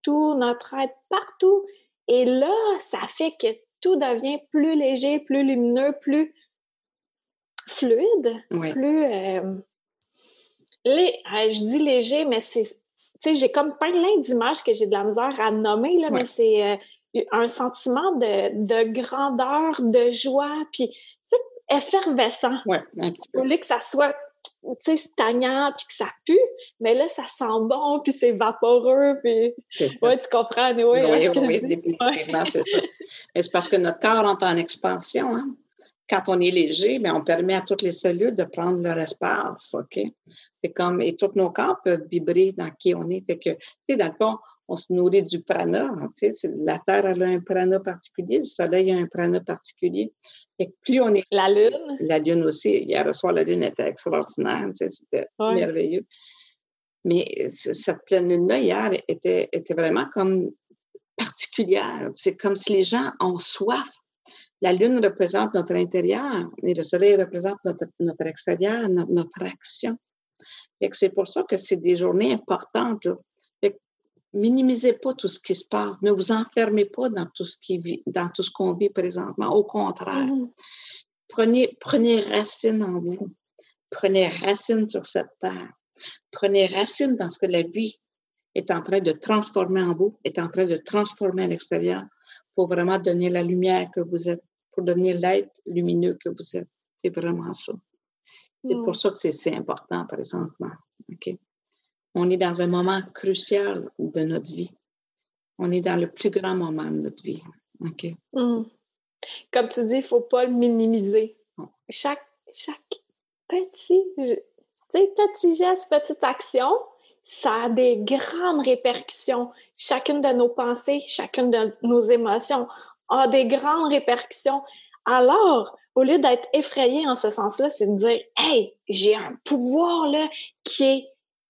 tout notre être partout. Et là, ça fait que tout devient plus léger, plus lumineux, plus fluide, plus... Euh, euh, je dis léger, mais c'est... Tu sais, j'ai comme plein d'images que j'ai de la misère à nommer, là, mais c'est euh, un sentiment de, grandeur, de joie, puis effervescent. Ouais, un petit peu. Au lieu que ça soit tu sais, stagnant, puis que ça pue, mais là, ça sent bon, puis c'est vaporeux, puis... Ouais, tu comprends, oui, oui, oui, définitivement, c'est ça. Mais c'est parce que notre corps entre en expansion, hein? Quand on est léger, bien, on permet à toutes les cellules de prendre leur espace, OK? C'est comme... Et tous nos corps peuvent vibrer dans qui on est. Fait que, tu sais, dans le fond, on se nourrit du prana. Hein, la Terre a un prana particulier, le Soleil a un prana particulier. Et plus on est... La Lune? La Lune aussi. Hier soir, la Lune était extraordinaire. C'était merveilleux. Mais cette pleine lune-là, hier, était, était vraiment comme particulière. C'est comme si les gens ont soif. La lune représente notre intérieur et le soleil représente notre, notre extérieur, notre, notre action. C'est pour ça que c'est des journées importantes. Là minimisez pas tout ce qui se passe. Ne vous enfermez pas dans tout ce qui vit, dans tout ce qu'on vit présentement. Au contraire, mm-hmm. prenez, prenez racine en vous. Prenez racine sur cette terre. Prenez racine dans ce que la vie est en train de transformer en vous, est en train de transformer à l'extérieur pour vraiment donner la lumière que vous êtes, pour devenir l'être lumineux que vous êtes. C'est vraiment ça. C'est pour ça que c'est si important présentement. On est dans un moment crucial de notre vie. On est dans le plus grand moment de notre vie. Hmm. Comme tu dis, il ne faut pas le minimiser. Chaque, chaque petit, petit geste, petite action, ça a des grandes répercussions. Chacune de nos pensées, chacune de nos émotions a des grandes répercussions. Alors, au lieu d'être effrayé en ce sens-là, c'est de dire Hey, j'ai un pouvoir là, qui est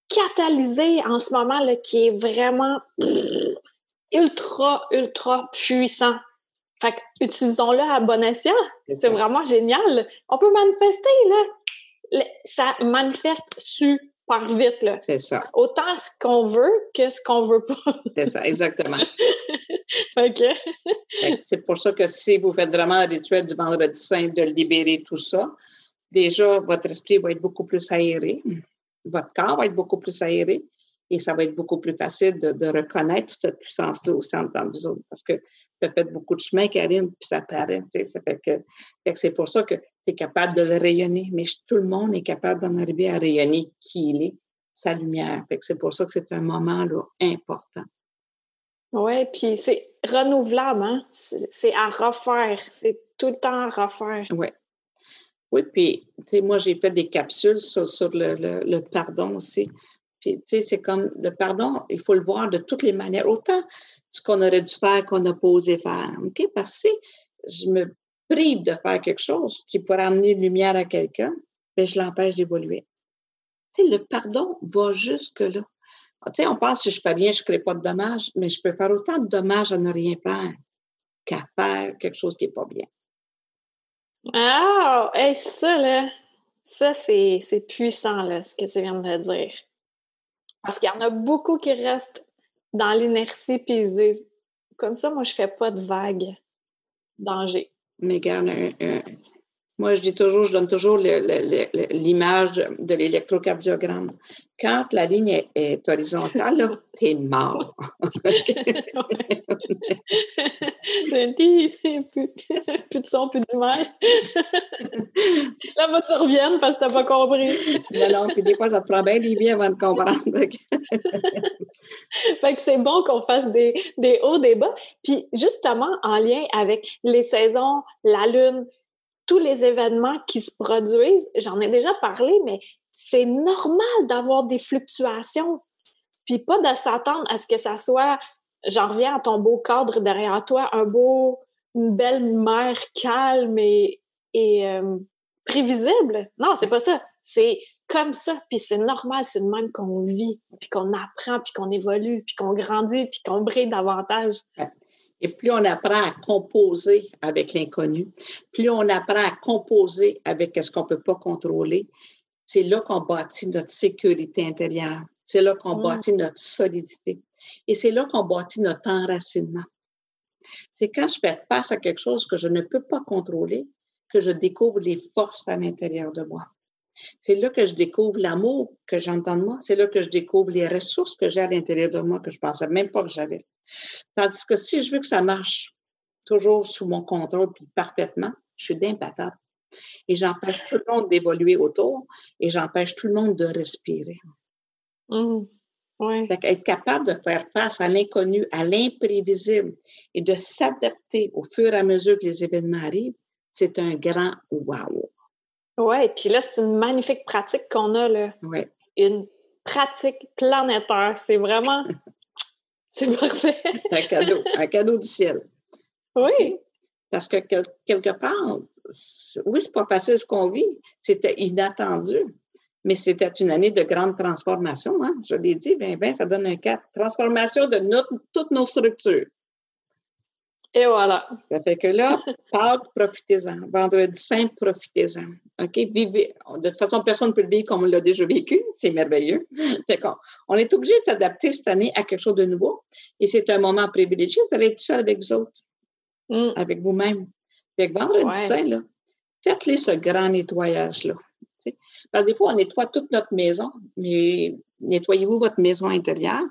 catalysé en ce moment, là, qui est vraiment ultra, ultra puissant. Fait utilisons-le à bon escient. C'est vraiment génial. On peut manifester, là. Ça manifeste super vite, là. C'est ça. Autant ce qu'on veut que ce qu'on veut pas. C'est ça, exactement. que... C'est pour ça que si vous faites vraiment le rituel du vendredi saint de libérer tout ça, déjà, votre esprit va être beaucoup plus aéré votre corps va être beaucoup plus aéré et ça va être beaucoup plus facile de, reconnaître cette puissance-là aussi en tant vous autres. Parce que tu as fait beaucoup de chemin, Karine, puis ça paraît. Ça fait que, c'est pour ça que tu es capable de le rayonner. Mais tout le monde est capable d'en arriver à rayonner qui il est, sa lumière. Fait que c'est pour ça que c'est un moment là, important. Oui, puis c'est renouvelable, hein? C'est à refaire. C'est tout le temps à refaire. Oui. Oui, puis, tu sais, moi, j'ai fait des capsules sur, le, pardon aussi. Puis, tu sais, c'est comme le pardon, il faut le voir de toutes les manières. Autant ce qu'on aurait dû faire qu'on n'a pas osé faire. OK? Parce que si je me prive de faire quelque chose qui pourrait amener lumière à quelqu'un, bien, je l'empêche d'évoluer. Tu sais, le pardon va jusque-là. Ah, tu sais, on pense que si je fais rien, je ne crée pas de dommages, mais je peux faire autant de dommages à ne rien faire qu'à faire quelque chose qui n'est pas bien. Ah, hey, ça, là, ça, c'est, puissant, là, ce que tu viens de dire. Parce qu'il y en a beaucoup qui restent dans l'inertie, puis comme ça, moi, je fais pas de vagues danger. Mais garde, moi, je dis toujours, je donne toujours l'image de l'électrocardiogramme. Quand la ligne est, horizontale, tu es mort. plus, plus de son, plus d'image. Là, va tu reviennes parce que tu n'as pas compris. non, non, puis des fois, ça te prend bien des vies avant de comprendre. fait que c'est bon qu'on fasse des, des hauts, des bas. Puis justement, en lien avec les saisons, la lune, tous les événements qui se produisent, j'en ai déjà parlé, mais c'est normal d'avoir des fluctuations. Puis pas de s'attendre à ce que ça soit, j'en reviens à ton beau cadre derrière toi, un beau, une belle mer calme et, euh, prévisible. Non, c'est pas ça. C'est comme ça, puis c'est normal, c'est de même qu'on vit, puis qu'on apprend, puis qu'on évolue, puis qu'on grandit, puis qu'on brille davantage. Et plus on apprend à composer avec l'inconnu, plus on apprend à composer avec ce qu'on ne peut pas contrôler, c'est là qu'on bâtit notre sécurité intérieure. C'est là qu'on mm. bâtit notre solidité. Et c'est là qu'on bâtit notre enracinement. C'est quand je fais face à quelque chose que je ne peux pas contrôler que je découvre les forces à l'intérieur de moi. C'est là que je découvre l'amour que j'entends de moi. C'est là que je découvre les ressources que j'ai à l'intérieur de moi que je pensais même pas que j'avais. Tandis que si je veux que ça marche toujours sous mon contrôle puis parfaitement, je suis d'impatate. Et j'empêche tout le monde d'évoluer autour et j'empêche tout le monde de respirer. Mmh. Être capable de faire face à l'inconnu, à l'imprévisible et de s'adapter au fur et à mesure que les événements arrivent, c'est un grand wow. Oui, puis là, c'est une magnifique pratique qu'on a, là. Oui. Une pratique planétaire. C'est vraiment. c'est parfait. un cadeau, un cadeau du ciel. Oui. Parce que quelque part, oui, c'est pas facile ce qu'on vit. C'était inattendu. Mais c'était une année de grande transformation, hein? Je l'ai dit, ben, ben, ça donne un cas. Transformation de notre, toutes nos structures. Et voilà. Ça fait que là, Pâques, profitez-en. Vendredi Saint, profitez-en. OK? Vivez. De toute façon, personne ne peut le vivre comme on l'a déjà vécu. C'est merveilleux. Fait qu'on on est obligé de s'adapter cette année à quelque chose de nouveau. Et c'est un moment privilégié. Vous allez être seul avec vous autres, Mm. avec vous-même. Fait que vendredi Ouais. Saint, là, faites-les ce grand nettoyage-là. tu sais? Parce que des fois, on nettoie toute notre maison, mais nettoyez-vous votre maison intérieure.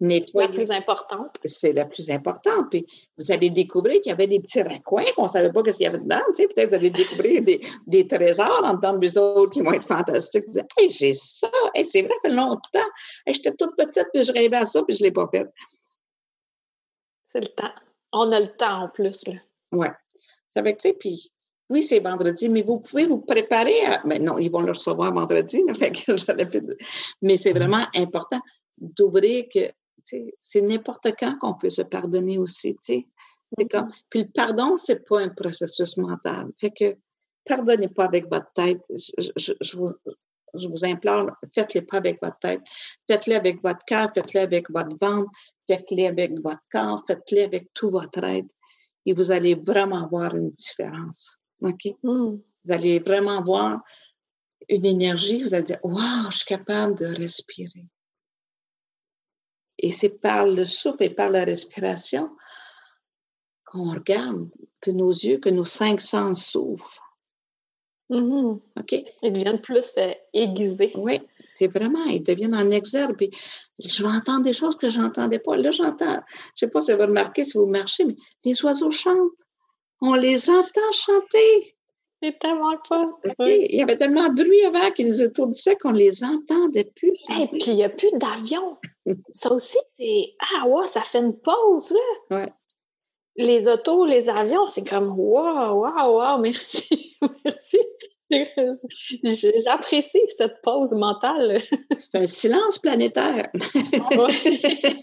La Nettoyez plus importante. c'est la plus importante. Puis vous allez découvrir qu'il y avait des petits raccoins qu'on ne savait pas ce qu'il y avait dedans. Tu sais, peut-être vous allez découvrir des, des trésors en dedans de vous autres qui vont être fantastiques. Vous dites, hey, j'ai ça. Hey, c'est vrai, ça fait longtemps. Hey, J'étais toute petite, puis je rêvais à ça, puis je ne l'ai pas fait. C'est le temps. On a le temps en plus. Là. Ouais. Ça fait que, tu sais, puis oui, c'est vendredi, mais vous pouvez vous préparer à. Mais non, ils vont le recevoir vendredi. fait que Mais c'est vraiment important d'ouvrir que c'est n'importe quand qu'on peut se pardonner aussi. tu sais. C'est comme- Puis le pardon, c'est pas un processus mental. Fait que pardonnez pas avec votre tête. Je, je- je vous, je vous implore, faites-le pas avec votre tête. Faites-le avec votre cœur, faites-le avec votre ventre, faites-le avec votre corps, faites-le avec tout votre être. Et vous allez vraiment voir une différence. OK? Mm. Vous allez vraiment voir une énergie, vous allez dire, wow, je suis capable de respirer. Et c'est par le souffle et par la respiration qu'on regarde, que nos yeux, que nos cinq sens s'ouvrent. Mhm. OK? Ils deviennent plus euh, aiguisés. Oui, c'est vraiment, ils deviennent en exergue. Puis je vais entendre des choses que je n'entendais pas. Là, j'entends, je ne sais pas si vous remarquez si vous marchez, mais les oiseaux chantent. On les entend chanter. C'est tellement. Il y avait tellement de bruit avant qui nous étourdissait qu'on les entendait plus. Et chanter. puis, il n'y a plus d'avion. Ça aussi, c'est. Ah, ouais, ça fait une pause, là. Ouais. Les autos, les avions, c'est comme wow, wow, wow, merci. merci. J'apprécie cette pause mentale. C'est un silence planétaire. Ouais.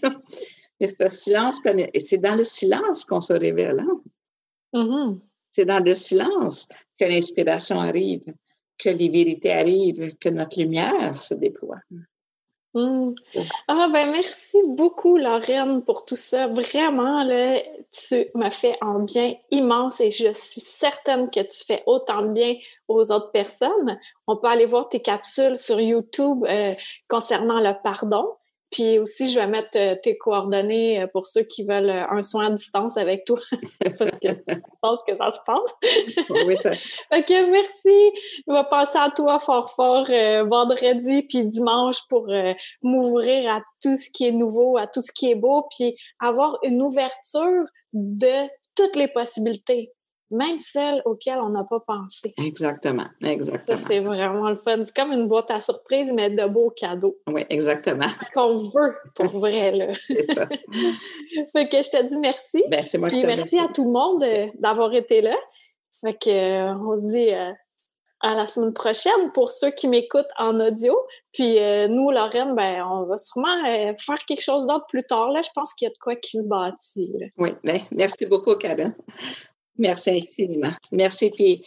Mais c'est un silence planétaire. Et c'est dans le silence qu'on se révèle. hein? Mhm. C'est dans le silence que l'inspiration arrive, que les vérités arrivent, que notre lumière se déploie. Mm. Ah ben merci beaucoup Lorraine pour tout ça. Vraiment là, tu m'as fait un bien immense et je suis certaine que tu fais autant de bien aux autres personnes. On peut aller voir tes capsules sur YouTube euh, concernant le pardon. Puis aussi, je vais mettre euh, tes coordonnées euh, pour ceux qui veulent euh, un soin à distance avec toi, parce que je pense que ça se passe. Oui, ça, OK, merci. Je vais passer à toi fort fort euh, vendredi puis dimanche pour euh, m'ouvrir à tout ce qui est nouveau, à tout ce qui est beau, puis avoir une ouverture de toutes les possibilités, même celles auxquelles on n'a pas pensé. exactement, Ça, exactement. c'est vraiment le fun. C'est comme une boîte à surprise, mais de beaux cadeaux Oui, exactement. qu'on veut pour vrai. Là. C'est ça. fait que je te dis merci. Ben, c'est moi qui Puis te merci à tout le monde euh, d'avoir été là. Fait que, euh, on se dit euh, à la semaine prochaine pour ceux qui m'écoutent en audio. Puis euh, nous, Lorraine, ben, on va sûrement faire quelque chose d'autre plus tard. Là, je pense qu'il y a de quoi qui se bâtit. là. Oui, ben, merci beaucoup, Karen. Merci infiniment. Merci, puis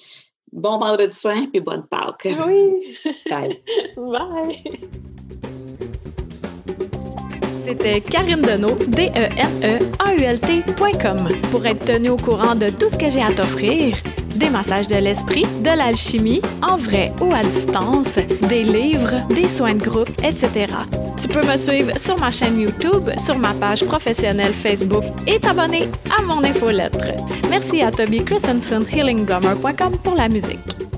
bon vendredi saint, puis bonne Pâques. Oui, Bye. bye. C'était Karine Deneau, E D-E-N-E-A-U-L-T.com. Pour être tenu au courant de tout ce que j'ai à t'offrir, des massages de l'esprit, de l'alchimie, en vrai ou à distance, des livres, des soins de groupe, etc. Tu peux me suivre sur ma chaîne YouTube, sur ma page professionnelle Facebook et t'abonner à mon infolettre. Merci à Toby Christensen, healingdrummer.com pour la musique.